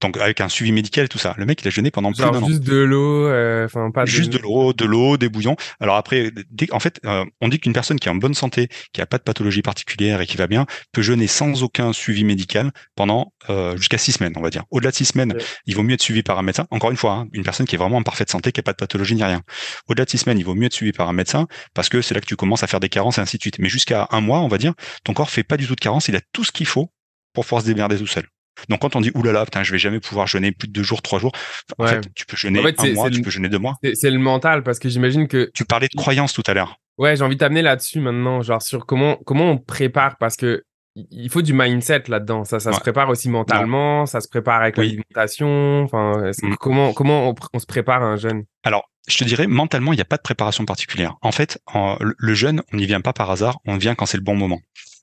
Donc avec un suivi médical et tout ça. Le mec, il a jeûné pendant plus d'un an. Juste de l'eau, euh, enfin pas. Juste de l'eau, de l'eau, des bouillons. Alors après, en fait, euh, on dit qu'une personne qui est en bonne santé, qui a pas de pathologie particulière et qui va bien, peut jeûner sans aucun suivi médical pendant euh, jusqu'à six semaines, on va dire. Au-delà de six semaines, il vaut mieux être suivi par un médecin. Encore une fois, hein, une personne qui est vraiment en parfaite santé, qui a pas de pathologie ni rien. Au-delà de six semaines, il vaut mieux être suivi par un médecin parce que c'est là que tu commences à faire des carences et ainsi de suite. Mais jusqu'à un mois, on va dire, ton corps fait pas du tout de carences. Il a tout ce qu'il faut pour pouvoir se démerder tout seul. Donc quand on dit oulala, putain, je vais jamais pouvoir jeûner plus de deux jours, trois jours, en fait, tu peux jeûner un mois, tu peux jeûner deux mois. C'est le mental parce que j'imagine que tu parlais de croyance tout à l'heure. Ouais, j'ai envie de t'amener là-dessus maintenant, genre sur comment comment on prépare parce que il faut du mindset là-dedans. Ça, ça se prépare aussi mentalement, ça se prépare avec l'alimentation. Enfin, mm. comment comment on, se prépare un jeûne? Alors, je te dirais, mentalement, il n'y a pas de préparation particulière. En fait, le jeûne, on n'y vient pas par hasard, on vient quand c'est le bon moment.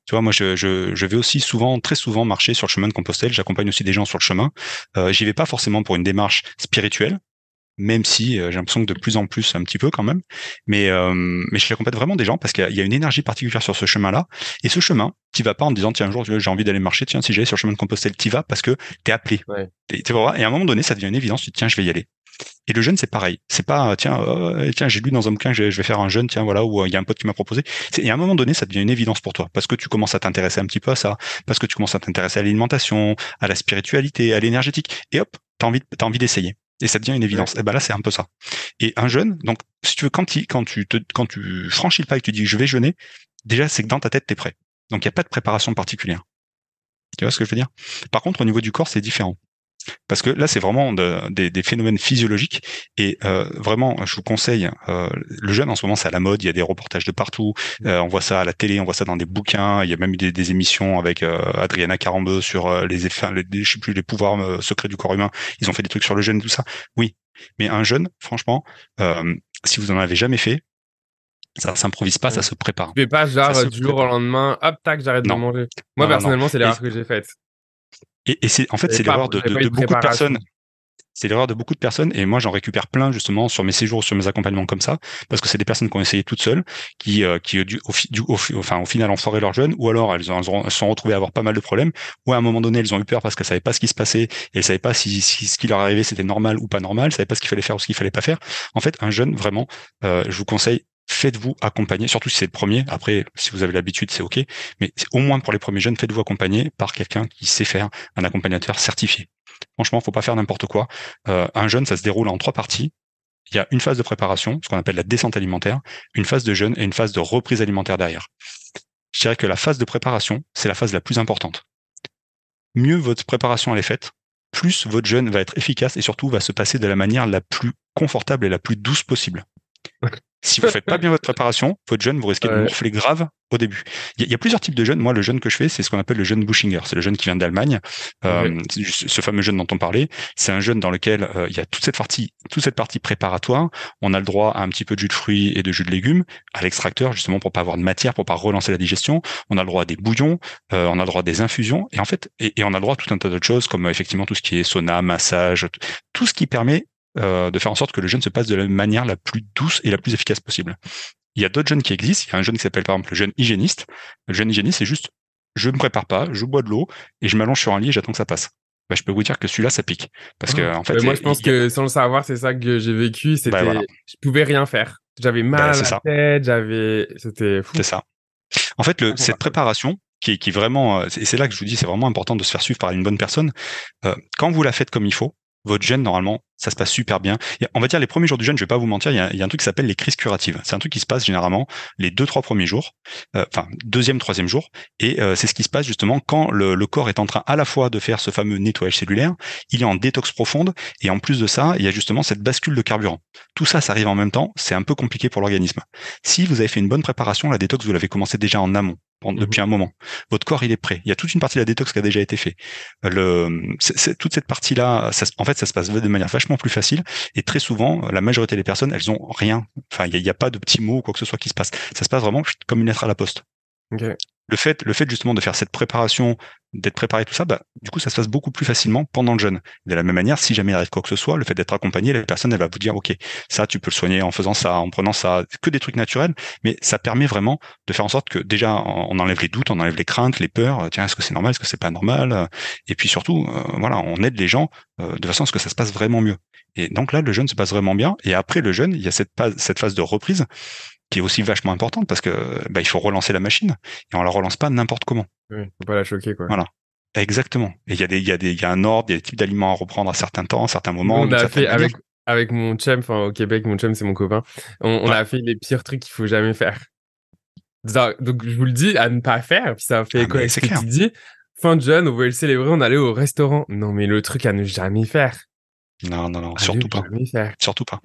Tu vois, moi, je, je, je, vais aussi souvent, très souvent, marcher sur le chemin de Compostelle. J'accompagne aussi des gens sur le chemin. Euh, J'y vais pas forcément pour une démarche spirituelle, même si euh, j'ai l'impression que de plus en plus, un petit peu quand même. Mais, euh, mais je accompagne vraiment des gens parce qu'il y, a une énergie particulière sur ce chemin-là. Et ce chemin, tu vas pas en disant, tiens, un jour, j'ai envie d'aller marcher. Tiens, si j'allais sur le chemin de Compostelle, tu vas parce que tu es appelé. Ouais. Et à un moment donné, ça devient une évidence. Tu dis, tiens, je vais y aller. Et le jeûne, c'est pareil. C'est pas tiens, euh, tiens, j'ai lu dans un bouquin je vais faire un jeûne, tiens, voilà, où euh, il y a un pote qui m'a proposé. Et à un moment donné, ça devient une évidence pour toi, parce que tu commences à t'intéresser un petit peu à ça, parce que tu commences à t'intéresser à l'alimentation, à la spiritualité, à l'énergétique, et hop, t'as envie, t'as envie d'essayer. Et ça devient une évidence. Et ben là, c'est un peu ça. Et un jeûne, donc, si tu veux, quand, tu, quand tu te, quand tu franchis le pas et que tu dis je vais jeûner, déjà, c'est que dans ta tête, t'es prêt. Donc, il n'y a pas de préparation particulière. Tu vois ce que je veux dire? Par contre, au niveau du corps, c'est différent. Parce que là, c'est vraiment des, phénomènes physiologiques et euh, vraiment, je vous conseille. Euh, le jeûne en ce moment, c'est à la mode. Il y a des reportages de partout. Mmh. Euh, on voit ça à la télé, on voit ça dans des bouquins. Il y a même eu des, émissions avec Adriana Carambeu sur les effets, les, je sais plus, les pouvoirs secrets du corps humain. Ils ont fait des trucs sur le jeûne, tout ça. Oui, mais un jeûne, franchement, si vous en avez jamais fait, ça s'improvise pas, ça se prépare. Tu fais pas genre du jour au lendemain, hop tac, j'arrête de manger. Moi personnellement, c'est l'erreur que j'ai faite. Et, c'est en fait c'est l'erreur de, beaucoup de personnes. c'est l'erreur de beaucoup de personnes et moi j'en récupère plein justement sur mes séjours, sur mes accompagnements comme ça, parce que c'est des personnes qui ont essayé toutes seules, qui, euh, qui du, au, du, au, enfin, au final ont foiré leur jeûne, ou alors elles, ont, elles sont retrouvées à avoir pas mal de problèmes, ou à un moment donné elles ont eu peur parce qu'elles savaient pas ce qui se passait et elles savaient pas si, si ce qui leur arrivait c'était normal ou pas normal, elles savaient pas ce qu'il fallait faire ou ce qu'il fallait pas faire. En fait, un jeûne vraiment, euh, je vous conseille faites-vous accompagner, surtout si c'est le premier. Après, si vous avez l'habitude, c'est ok. Mais au moins pour les premiers jeunes, faites-vous accompagner par quelqu'un qui sait faire un accompagnateur certifié. Franchement, faut pas faire n'importe quoi. Euh, un jeûne, ça se déroule en trois parties. Il y a une phase de préparation, ce qu'on appelle la descente alimentaire, une phase de jeûne et une phase de reprise alimentaire derrière. Je dirais que la phase de préparation, c'est la phase la plus importante. Mieux votre préparation elle est faite, plus votre jeûne va être efficace et surtout va se passer de la manière la plus confortable et la plus douce possible. Si vous faites pas bien votre préparation, votre jeûne, vous risquez de morfler grave au début. Il y, a plusieurs types de jeûnes. Moi, le jeûne que je fais, c'est ce qu'on appelle le jeûne Bushinger. C'est le jeûne qui vient d'Allemagne. Euh, ce fameux jeûne dont on parlait, c'est un jeûne dans lequel euh, il y a toute cette partie, toute cette partie préparatoire. On a le droit à un petit peu de jus de fruits et de jus de légumes à l'extracteur, justement pour pas avoir de matière, pour pas relancer la digestion. On a le droit à des bouillons, euh, on a le droit à des infusions, et en fait, et, et on a le droit à tout un tas d'autres choses comme effectivement tout ce qui est sauna, massage, tout ce qui permet euh, de faire en sorte que le jeûne se passe de la manière la plus douce et la plus efficace possible. Il y a d'autres jeûnes qui existent. Il y a un jeûne qui s'appelle par exemple le jeûne hygiéniste. Le jeûne hygiéniste, c'est juste je me prépare pas, je bois de l'eau et je m'allonge sur un lit et j'attends que ça passe. Bah, je peux vous dire que celui-là, ça pique. Parce que, ah. en fait. moi, je pense que sans le savoir, c'est ça que j'ai vécu. Bah, c'était, je pouvais rien faire. J'avais mal bah, à la tête, j'avais, c'était fou. C'est ça. En fait, le, cette préparation, qui est, qui vraiment, euh, et c'est là que je vous dis, c'est vraiment important de se faire suivre par une bonne personne. Euh, quand vous la faites comme il faut, votre jeûne, normalement, ça se passe super bien. on va dire les premiers jours du jeûne, je vais pas vous mentir, il y a, il y a un truc qui s'appelle les crises curatives. C'est un truc qui se passe généralement les deux, trois premiers jours, euh, enfin deuxième, troisième jour, et euh, c'est ce qui se passe justement quand le, le, corps est en train à la fois de faire ce fameux nettoyage cellulaire, il est en détox profonde, et en plus de ça, il y a justement cette bascule de carburant. Tout ça, ça arrive en même temps, c'est un peu compliqué pour l'organisme. Si vous avez fait une bonne préparation, la détox, vous l'avez commencé déjà en amont. Mmh depuis un moment. Votre corps, il est prêt. Il y a toute une partie de la détox qui a déjà été fait. Le, c'est, toute cette partie-là, en fait, ça se passe de manière vachement plus facile. Et très souvent, la majorité des personnes, elles ont rien. Enfin, il n'y a, pas de petits mots ou quoi que ce soit qui se passe. Ça se passe vraiment comme une lettre à la poste. Le fait, le fait justement de faire cette préparation, d'être préparé tout ça, bah, du coup, ça se passe beaucoup plus facilement pendant le jeûne. De la même manière, si jamais il arrive quoi que ce soit, le fait d'être accompagné, la personne, elle va vous dire, OK, ça, tu peux le soigner en faisant ça, en prenant ça, que des trucs naturels, mais ça permet vraiment de faire en sorte que déjà, on enlève les doutes, on enlève les craintes, les peurs, tiens, est-ce que c'est normal, est-ce que c'est pas normal? Et puis surtout, euh, voilà, on aide les gens euh, de façon à ce que ça se passe vraiment mieux. Et donc là, le jeûne se passe vraiment bien. Et après le jeûne, il y a cette, cette phase de reprise qui est aussi vachement importante parce que bah, il faut relancer la machine et on la relance pas n'importe comment. Oui, faut pas la choquer quoi. Voilà. Exactement. Et il y a des, il y a des, il y a un ordre, il y a des types d'aliments à reprendre à certains temps, à certains moments. On a fait avec, avec mon chum, enfin au Québec, mon chum c'est mon copain. On, a fait les pires trucs qu'il faut jamais faire. Donc je vous le dis à ne pas faire, puis ça fait ah, quoi ce que tu dis? Fin de jeune, on voulait le célébrer, on allait au restaurant. Non mais le truc à ne jamais faire. Non non non, surtout pas. Surtout pas.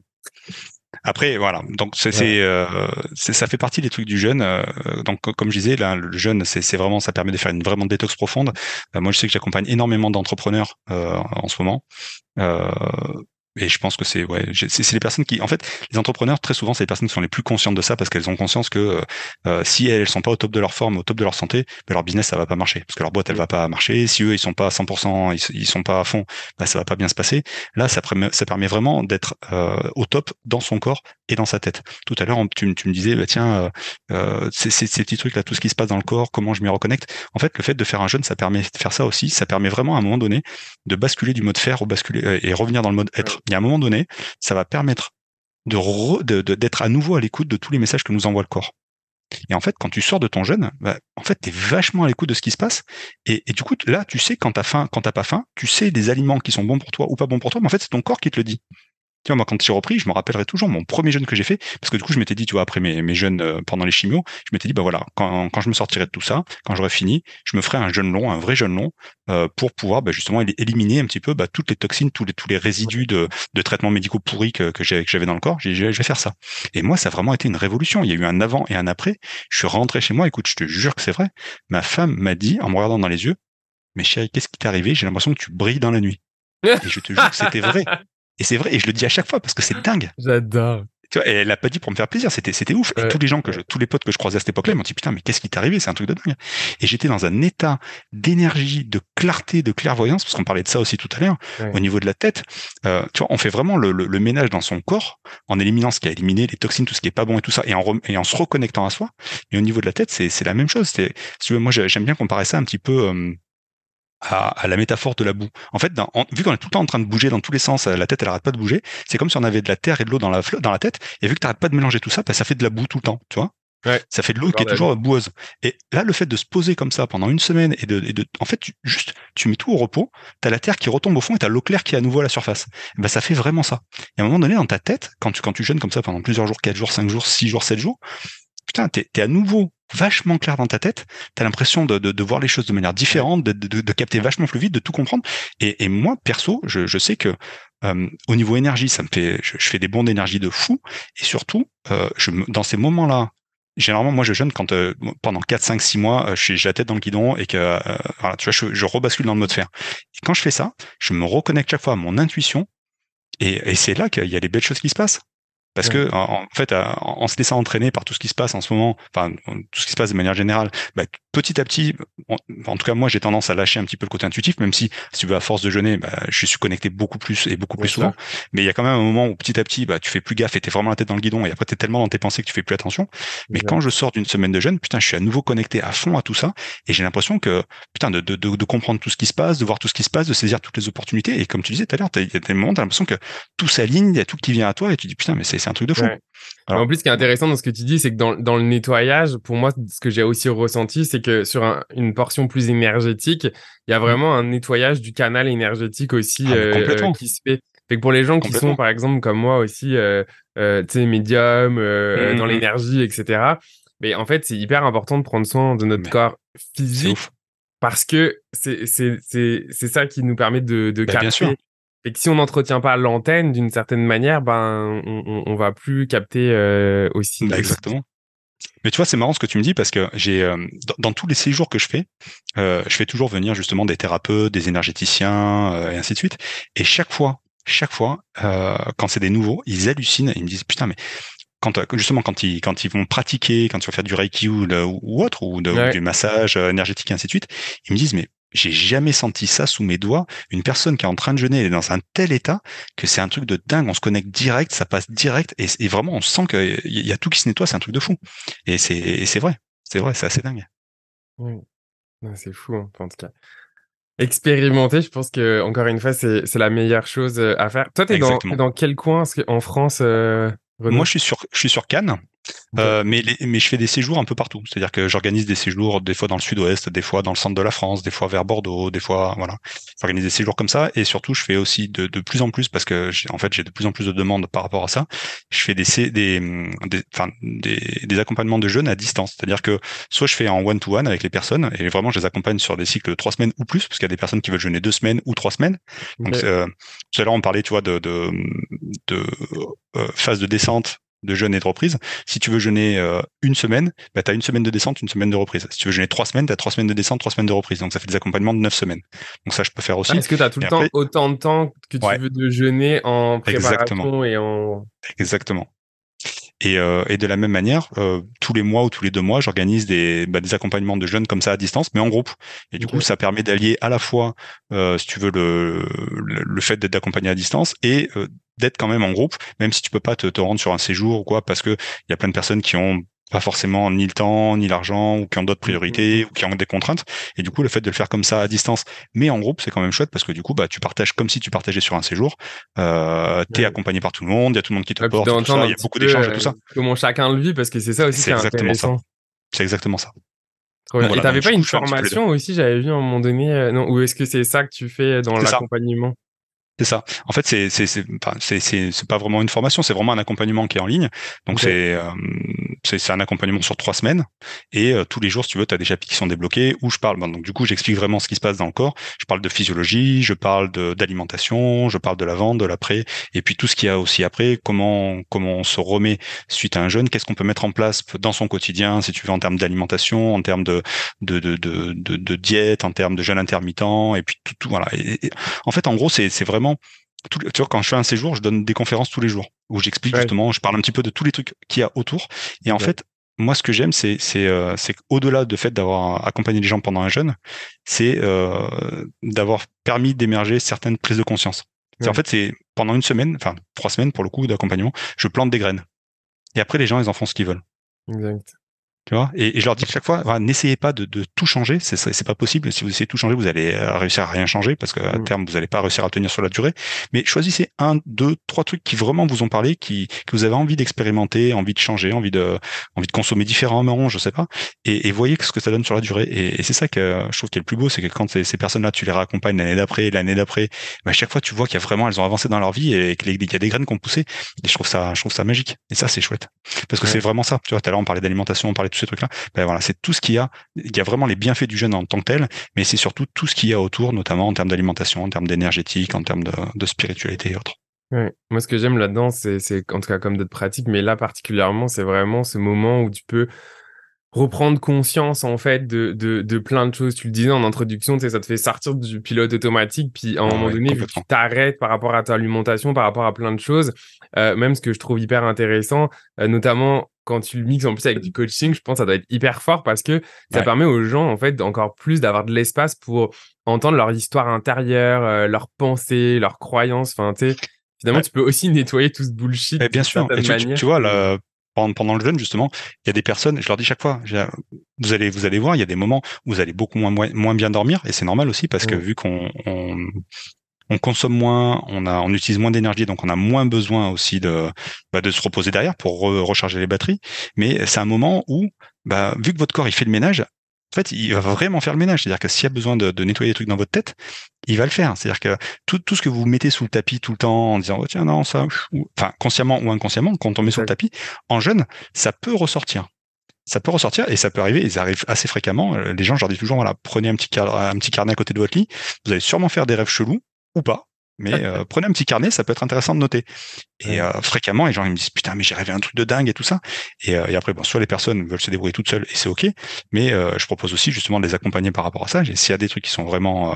Après, voilà. Donc c'est, euh, c'est, ça fait partie des trucs du jeûne. Euh, donc comme je disais, là, le jeûne, c'est, c'est vraiment, ça permet de faire une vraiment détox profonde. Euh, moi, je sais que j'accompagne énormément d'entrepreneurs en ce moment. Et je pense que c'est ouais, c'est les personnes qui, en fait, les entrepreneurs très souvent, c'est les personnes qui sont les plus conscientes de ça parce qu'elles ont conscience que euh, euh, si elles, sont pas au top de leur forme, au top de leur santé, ben leur business ça va pas marcher parce que leur boîte elle va pas marcher. Si eux ils sont pas à 100%, ils, ils sont pas à fond, ben, ça va pas bien se passer. Là, ça permet, ça permet vraiment d'être euh, au top dans son corps et dans sa tête. Tout à l'heure, tu, tu, me disais, bah, tiens, euh, c'est ces petits trucs là, tout ce qui se passe dans le corps, comment je m'y reconnecte. En fait, le fait de faire un jeûne, ça permet de faire ça aussi. Ça permet vraiment à un moment donné de basculer du mode faire au basculer et revenir dans le mode être y a un moment donné, ça va permettre de d'être à nouveau à l'écoute de tous les messages que nous envoie le corps. Et en fait, quand tu sors de ton jeûne, bah, en fait, tu es vachement à l'écoute de ce qui se passe. Et, du coup, là, tu sais quand t'as faim, pas faim, tu sais des aliments qui sont bons pour toi ou pas bons pour toi, mais en fait, c'est ton corps qui te le dit. Tu vois, moi, quand j'ai repris, je me rappellerai toujours mon premier jeûne que j'ai fait, parce que du coup, je m'étais dit, tu vois, après mes, mes jeûnes euh, pendant les chimios, je m'étais dit, bah voilà, quand, quand je me sortirai de tout ça, quand j'aurai fini, je me ferai un jeûne long, un vrai jeûne long, euh, pour pouvoir bah, justement éliminer un petit peu bah, toutes les toxines, tous les, tous les résidus de, de traitements médicaux pourris que, que j'avais dans le corps. J'ai je vais faire ça. Et moi, ça a vraiment été une révolution. Il y a eu un avant et un après. Je suis rentré chez moi. Écoute, je te jure que c'est vrai. Ma femme m'a dit, en me regardant dans les yeux, mais chérie, qu'est-ce qui t'est arrivé? J'ai l'impression que tu brilles dans la nuit. Et je te jure que c'était vrai. Et c'est vrai, et je le dis à chaque fois parce que c'est dingue. J'adore. Tu vois, et elle l'a pas dit pour me faire plaisir, c'était c'était ouf. Et tous les gens que je, tous les potes que je croisais à cette époque-là, ils m'ont dit putain, mais qu'est-ce qui t'est arrivé? C'est un truc de dingue. Et j'étais dans un état d'énergie, de clarté, de clairvoyance, parce qu'on parlait de ça aussi tout à l'heure, au niveau de la tête. Euh, tu vois, on fait vraiment le, le, ménage dans son corps en éliminant ce qui a éliminé, les toxines, tout ce qui est pas bon et tout ça, et en, et en se reconnectant à soi. Et au niveau de la tête, c'est la même chose. C'est, moi, j'aime bien comparer ça un petit peu. Euh, à, la métaphore de la boue. En fait, vu qu'on est tout le temps en train de bouger dans tous les sens, la tête elle arrête pas de bouger, c'est comme si on avait de la terre et de l'eau dans la, dans la tête, et vu que tu n'arrêtes pas de mélanger tout ça, bah, ça fait de la boue tout le temps, tu vois ouais. Ça fait de l'eau qui est toujours boueuse. Et là, le fait de se poser comme ça pendant une semaine et de, et de en fait, tu, juste, tu mets tout au repos, tu as la terre qui retombe au fond et tu as l'eau claire qui est à nouveau à la surface. bah, ça fait vraiment ça. Et à un moment donné, dans ta tête, quand tu, quand tu jeûnes comme ça pendant plusieurs jours, 4 jours, 5 jours, 6 jours, 7 jours, putain, t'es es à nouveau vachement clair dans ta tête. T'as l'impression de, voir les choses de manière différente, de, de, capter vachement plus vite, de tout comprendre. Et, et moi, perso, je, sais que euh, au niveau énergie, ça me fait, je, fais des bons d'énergie de fou. Et surtout, euh, dans ces moments-là, généralement, moi, je jeûne quand euh, pendant 4, 5, 6 mois, je j'ai la tête dans le guidon et que, tu vois, je, je, rebascule dans le mode fer. Et quand je fais ça, je me reconnecte chaque fois à mon intuition. Et, et c'est là qu'il y a les belles choses qui se passent. Parce que en, fait, en, se laissant entraîner par tout ce qui se passe en ce moment, enfin tout ce qui se passe de manière générale, bah, petit à petit, en, tout cas moi j'ai tendance à lâcher un petit peu le côté intuitif, même si si tu veux à force de jeûner, bah, je suis connecté beaucoup plus et beaucoup plus souvent. Mais il y a quand même un moment où petit à petit, bah, tu fais plus gaffe et t'es vraiment la tête dans le guidon et après t'es tellement dans tes pensées que tu fais plus attention. Mais quand je sors d'une semaine de jeûne, putain, je suis à nouveau connecté à fond à tout ça et j'ai l'impression que putain de, de, de, comprendre tout ce qui se passe, de voir tout ce qui se passe, de saisir toutes les opportunités et comme tu disais tout à l'heure, il y a des moments t'as l'impression que tout s'aligne, il y a tout qui vient à toi et tu dis putain mais c'est un truc de fou. En plus, ce qui est intéressant dans ce que tu dis, c'est que dans, dans le nettoyage, pour moi, ce que j'ai aussi ressenti, c'est que sur un, une portion plus énergétique, il y a vraiment un nettoyage du canal énergétique aussi ah, euh, qui se fait. Fait que pour les gens qui sont, par exemple, comme moi aussi, euh, euh, tu sais, médium, euh, mmh, dans mmh. l'énergie, etc. Mais en fait, c'est hyper important de prendre soin de notre corps physique parce que c'est ça qui nous permet de, de bah, capter. Et que si on n'entretient pas l'antenne d'une certaine manière, ben on, on, va plus capter aussi. Bah, exactement. Mais tu vois, c'est marrant ce que tu me dis parce que j'ai euh, dans, tous les séjours que je fais, euh, je fais toujours venir justement des thérapeutes, des énergéticiens euh, et ainsi de suite. Et chaque fois, chaque fois, quand c'est des nouveaux, ils hallucinent. Ils me disent putain, mais quand justement quand ils quand ils vont pratiquer, quand tu vas faire du reiki ou, ou autre ou, de, du massage énergétique et ainsi de suite, ils me disent mais j'ai jamais senti ça sous mes doigts. Une personne qui est en train de jeûner, elle est dans un tel état que c'est un truc de dingue. On se connecte direct, ça passe direct, et, vraiment on sent qu'il y a tout qui se nettoie. C'est un truc de fou. Et c'est vrai, c'est vrai, c'est assez dingue. Oui. C'est fou hein, en tout cas. Expérimenter, je pense que encore une fois, c'est la meilleure chose euh, à faire. Toi, t'es dans, dans quel coin? En France euh, Moi, je suis sur je suis sur Cannes. Euh, mais, mais je fais des séjours un peu partout. C'est-à-dire que j'organise des séjours des fois dans le sud-ouest, des fois dans le centre de la France, des fois vers Bordeaux, des fois voilà. J'organise des séjours comme ça et surtout je fais aussi de, de plus en plus parce que en fait j'ai de plus en plus de demandes par rapport à ça. Je fais des des des, enfin, des, des accompagnements de jeunes à distance. C'est-à-dire que soit je fais en one-to-one avec les personnes et vraiment je les accompagne sur des cycles de trois semaines ou plus parce qu'il y a des personnes qui veulent jeûner deux semaines ou trois semaines. Donc euh, tout à l'heure on parlait tu vois de de, de euh, phase de descente de jeûne et de reprise. Si tu veux jeûner euh, une semaine, bah, tu as une semaine de descente, une semaine de reprise. Si tu veux jeûner trois semaines, tu as trois semaines de descente, trois semaines de reprise. Donc ça fait des accompagnements de neuf semaines. Donc ça, je peux faire aussi. Est-ce que tu as tout le temps autant de temps que tu veux de jeûner en préparation Exactement. et en... Exactement. Et, euh, et, de la même manière, euh, tous les mois ou tous les deux mois, j'organise des, bah, des accompagnements de jeunes comme ça à distance, mais en groupe. Et du coup, ça permet d'allier à la fois, euh, si tu veux, le, le, fait d'être accompagné à distance et euh, d'être quand même en groupe, même si tu peux pas te, te rendre sur un séjour ou quoi, parce que il y a plein de personnes qui ont pas forcément ni le temps ni l'argent ou qui ont d'autres priorités ou qui ont des contraintes. Et du coup le fait de le faire comme ça à distance mais en groupe c'est quand même chouette parce que du coup bah tu partages comme si tu partageais sur un séjour. Euh, t'es accompagné par tout le monde il y a tout le monde qui te porte il y a beaucoup d'échanges et tout ça. euh, comment chacun le vit parce que c'est ça aussi c'est exactement ça. c'est exactement ça. Et t'avais pas une formation aussi j'avais vu à un moment donné euh, non ou est-ce que c'est ça que tu fais dans l'accompagnement? C'est ça. En fait, c'est c'est c'est c'est c'est pas vraiment une formation, c'est vraiment un accompagnement qui est en ligne. Donc c'est euh, c'est un accompagnement sur trois semaines et euh, tous les jours, si tu veux, tu as des chapitres qui sont débloqués où je parle. donc du coup, j'explique vraiment ce qui se passe dans le corps. Je parle de physiologie, je parle d'alimentation, je parle de la vente, de l'après, et puis tout ce qu'il y a aussi après. Comment comment on se remet suite à un jeûne Qu'est-ce qu'on peut mettre en place dans son quotidien, si tu veux, en termes d'alimentation, en termes de de, de de de, de diète, en termes de jeûne intermittent, et puis tout, tout voilà. et, en fait, en gros, c'est c'est vraiment tout, tu vois, quand je fais un séjour, je donne des conférences tous les jours où j'explique justement, je parle un petit peu de tous les trucs qu'il y a autour. Et en fait, moi, ce que j'aime, c'est c'est euh, c'est qu'au-delà de fait d'avoir accompagné les gens pendant un jeûne, c'est euh, d'avoir permis d'émerger certaines prises de conscience. En fait, c'est pendant une semaine, enfin trois semaines pour le coup d'accompagnement, je plante des graines. Et après, les gens, ils en font ce qu'ils veulent. Exact et, je leur dis chaque fois, n'essayez pas de, tout changer, c'est pas possible. Si vous essayez de tout changer, vous allez euh, réussir à rien changer parce qu'à mm. terme, vous n'allez pas réussir à tenir sur la durée. Mais choisissez un, deux, trois trucs qui vraiment vous ont parlé, qui que vous avez envie d'expérimenter, envie de changer, envie de envie de consommer différemment, je sais pas, et, voyez ce que ça donne sur la durée. Et, c'est ça que je trouve qui est le plus beau, c'est que quand ces, personnes-là, tu les raccompagnes l'année d'après, l'année d'après, bah, chaque fois, tu vois qu'il y a vraiment, elles ont avancé dans leur vie et qu'il y a des graines qui ont poussé. Et je trouve ça, je trouve ça magique. Et ça, c'est chouette parce que c'est vraiment ça. Tu vois, tout à l'heure, on parlait d'alimentation, on parlait de tous ces trucs-là. Ben voilà, c'est tout ce qu'il y a. Il y a vraiment les bienfaits du jeûne en tant que tel, mais c'est surtout tout ce qu'il y a autour, notamment en termes d'alimentation, en termes d'énergétique, en termes de, spiritualité et autres. Moi, ce que j'aime là-dedans, c'est, en tout cas comme d'autres pratiques, mais là particulièrement, c'est vraiment ce moment où tu peux reprendre conscience en fait de, de, plein de choses. Tu le disais en introduction, tu sais, ça te fait sortir du pilote automatique, puis à un ah moment donné, tu t'arrêtes par rapport à ta alimentation, par rapport à plein de choses, euh, même ce que je trouve hyper intéressant, euh, notamment quand tu le mixes en plus avec du coaching, je pense que ça doit être hyper fort parce que ça permet aux gens, en fait, encore plus d'avoir de l'espace pour entendre leur histoire intérieure, euh, leurs pensées, leurs croyances. Enfin, tu sais, finalement, tu peux aussi nettoyer tout ce bullshit. bien sûr. tu, tu, vois, là, pendant, le jeûne, justement, il y a des personnes, je leur dis chaque fois, vous allez, vous allez voir, il y a des moments où vous allez beaucoup moins, moins, bien dormir, et c'est normal aussi parce que vu qu'on on consomme moins, on a, on utilise moins d'énergie, donc on a moins besoin aussi de, bah, de se reposer derrière pour recharger les batteries. Mais c'est un moment où, bah, vu que votre corps il fait le ménage, en fait, il va vraiment faire le ménage. C'est-à-dire que s'il y a besoin de, nettoyer des trucs dans votre tête, il va le faire. C'est-à-dire que tout, tout ce que vous mettez sous le tapis tout le temps en disant oh, tiens non ça, enfin consciemment ou inconsciemment, quand on met sur le tapis, en jeune, ça peut ressortir ça peut ressortir et ça peut arriver, ils arrivent assez fréquemment. Les gens, je leur dis toujours, voilà, prenez un petit, un petit carnet à côté de votre lit, vous allez sûrement faire des rêves chelous, ou pas. Mais euh, prenez un petit carnet, ça peut être intéressant de noter. Et euh, fréquemment, les gens ils me disent putain, mais j'ai rêvé un truc de dingue et tout ça. Et, euh, et après, bon, soit les personnes veulent se débrouiller toutes seules et c'est ok. Mais je propose aussi justement de les accompagner par rapport à ça. S'il y a des trucs qui sont vraiment,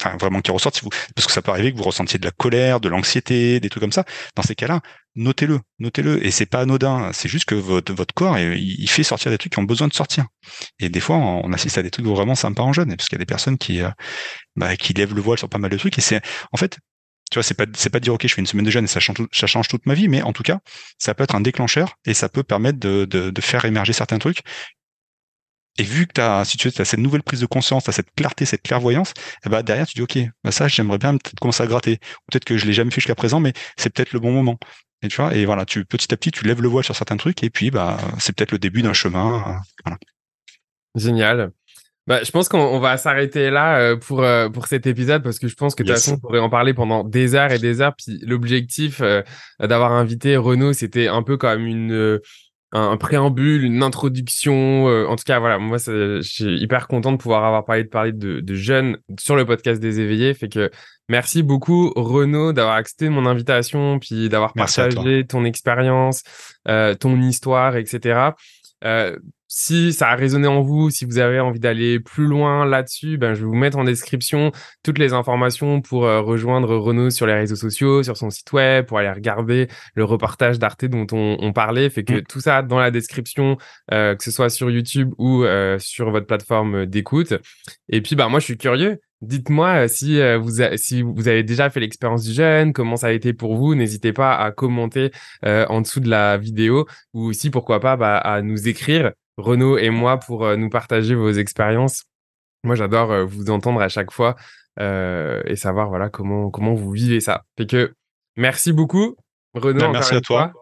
enfin vraiment qui ressortent, si vous, parce que ça peut arriver que vous ressentiez de la colère, de l'anxiété, des trucs comme ça. Dans ces cas-là, notez-le, notez-le. Et c'est pas anodin. C'est juste que votre, votre corps, il, fait sortir des trucs qui ont besoin de sortir. Et des fois, on assiste à des trucs vraiment sympas en jeune, parce qu'il y a des personnes qui, bah, qui lèvent le voile sur pas mal de trucs. Et c'est, en fait, tu vois, c'est pas, c'est pas dire, OK, je fais une semaine de jeûne et ça change, ça change toute ma vie, mais en tout cas, ça peut être un déclencheur et ça peut permettre de, de, de faire émerger certains trucs. Et vu que as, si tu as cette nouvelle prise de conscience, tu cette clarté, cette clairvoyance, ben derrière, tu dis, OK, bah ça, j'aimerais bien peut-être commencer à gratter. Peut-être que je l'ai jamais fait jusqu'à présent, mais c'est peut-être le bon moment. Et tu vois, et voilà, tu, petit à petit, tu lèves le voile sur certains trucs et puis, bah, c'est peut-être le début d'un chemin. Voilà. Génial. Bah, je pense qu'on va s'arrêter là euh, pour, euh, pour cet épisode parce que je pense que de toute façon, on pourrait en parler pendant des heures et des heures. Puis l'objectif euh, d'avoir invité Renaud, c'était un peu comme une, un, préambule, une introduction. en tout cas, voilà, moi, je suis hyper content de pouvoir avoir parlé de parler de, de jeunes sur le podcast des éveillés. Fait que merci beaucoup, Renaud, d'avoir accepté mon invitation, puis d'avoir partagé ton expérience, ton histoire, etc. Euh, si ça a résonné en vous, si vous avez envie d'aller plus loin là-dessus, ben, je vais vous mettre en description toutes les informations pour euh, rejoindre Renaud sur les réseaux sociaux, sur son site web, pour aller regarder le reportage d'Arte dont on, on, parlait. Fait que mm. tout ça dans la description, euh, que ce soit sur YouTube ou sur votre plateforme d'écoute. Et puis, bah, moi, je suis curieux. Dites-moi euh, si, euh, vous si vous avez déjà fait l'expérience du jeûne, comment ça a été pour vous. N'hésitez pas à commenter euh, en dessous de la vidéo ou aussi, pourquoi pas, bah, à nous écrire, Renaud et moi, pour nous partager vos expériences. Moi, j'adore vous entendre à chaque fois et savoir voilà comment, comment vous vivez ça. Fait que merci beaucoup, Renaud. Bah, merci à toi.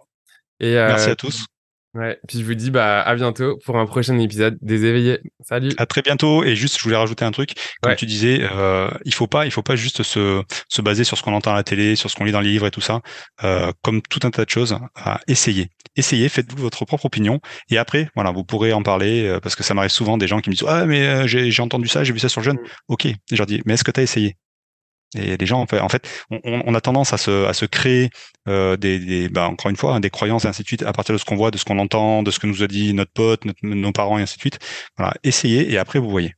Et, merci à tous. Ouais, puis je vous dis bah à bientôt pour un prochain épisode des éveillés. Salut. À très bientôt et juste je voulais rajouter un truc comme tu disais euh, il faut pas il faut pas juste se se baser sur ce qu'on entend à la télé, sur ce qu'on lit dans les livres et tout ça euh, comme tout un tas de choses à essayer. Essayez, faites-vous votre propre opinion et après voilà, vous pourrez en parler euh, parce que ça m'arrive souvent des gens qui me disent "Ah mais euh, j'ai j'ai entendu ça, j'ai vu ça sur le jeune." Mm. OK, et je leur dis "Mais est-ce que tu as essayé? Et les gens, en fait, on, on a tendance à se, à se créer euh, des, des bah, encore une fois, hein, des croyances et ainsi de suite à partir de ce qu'on voit, de ce qu'on entend, de ce que nous a dit notre pote, nos parents et ainsi de suite. Voilà, essayez et après vous voyez.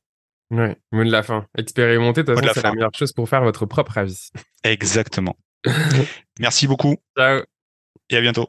Ouais, mot de la fin. Expérimenter, de toute façon, c'est la meilleure chose pour faire votre propre avis. Exactement. Merci beaucoup. Ciao. Et à bientôt.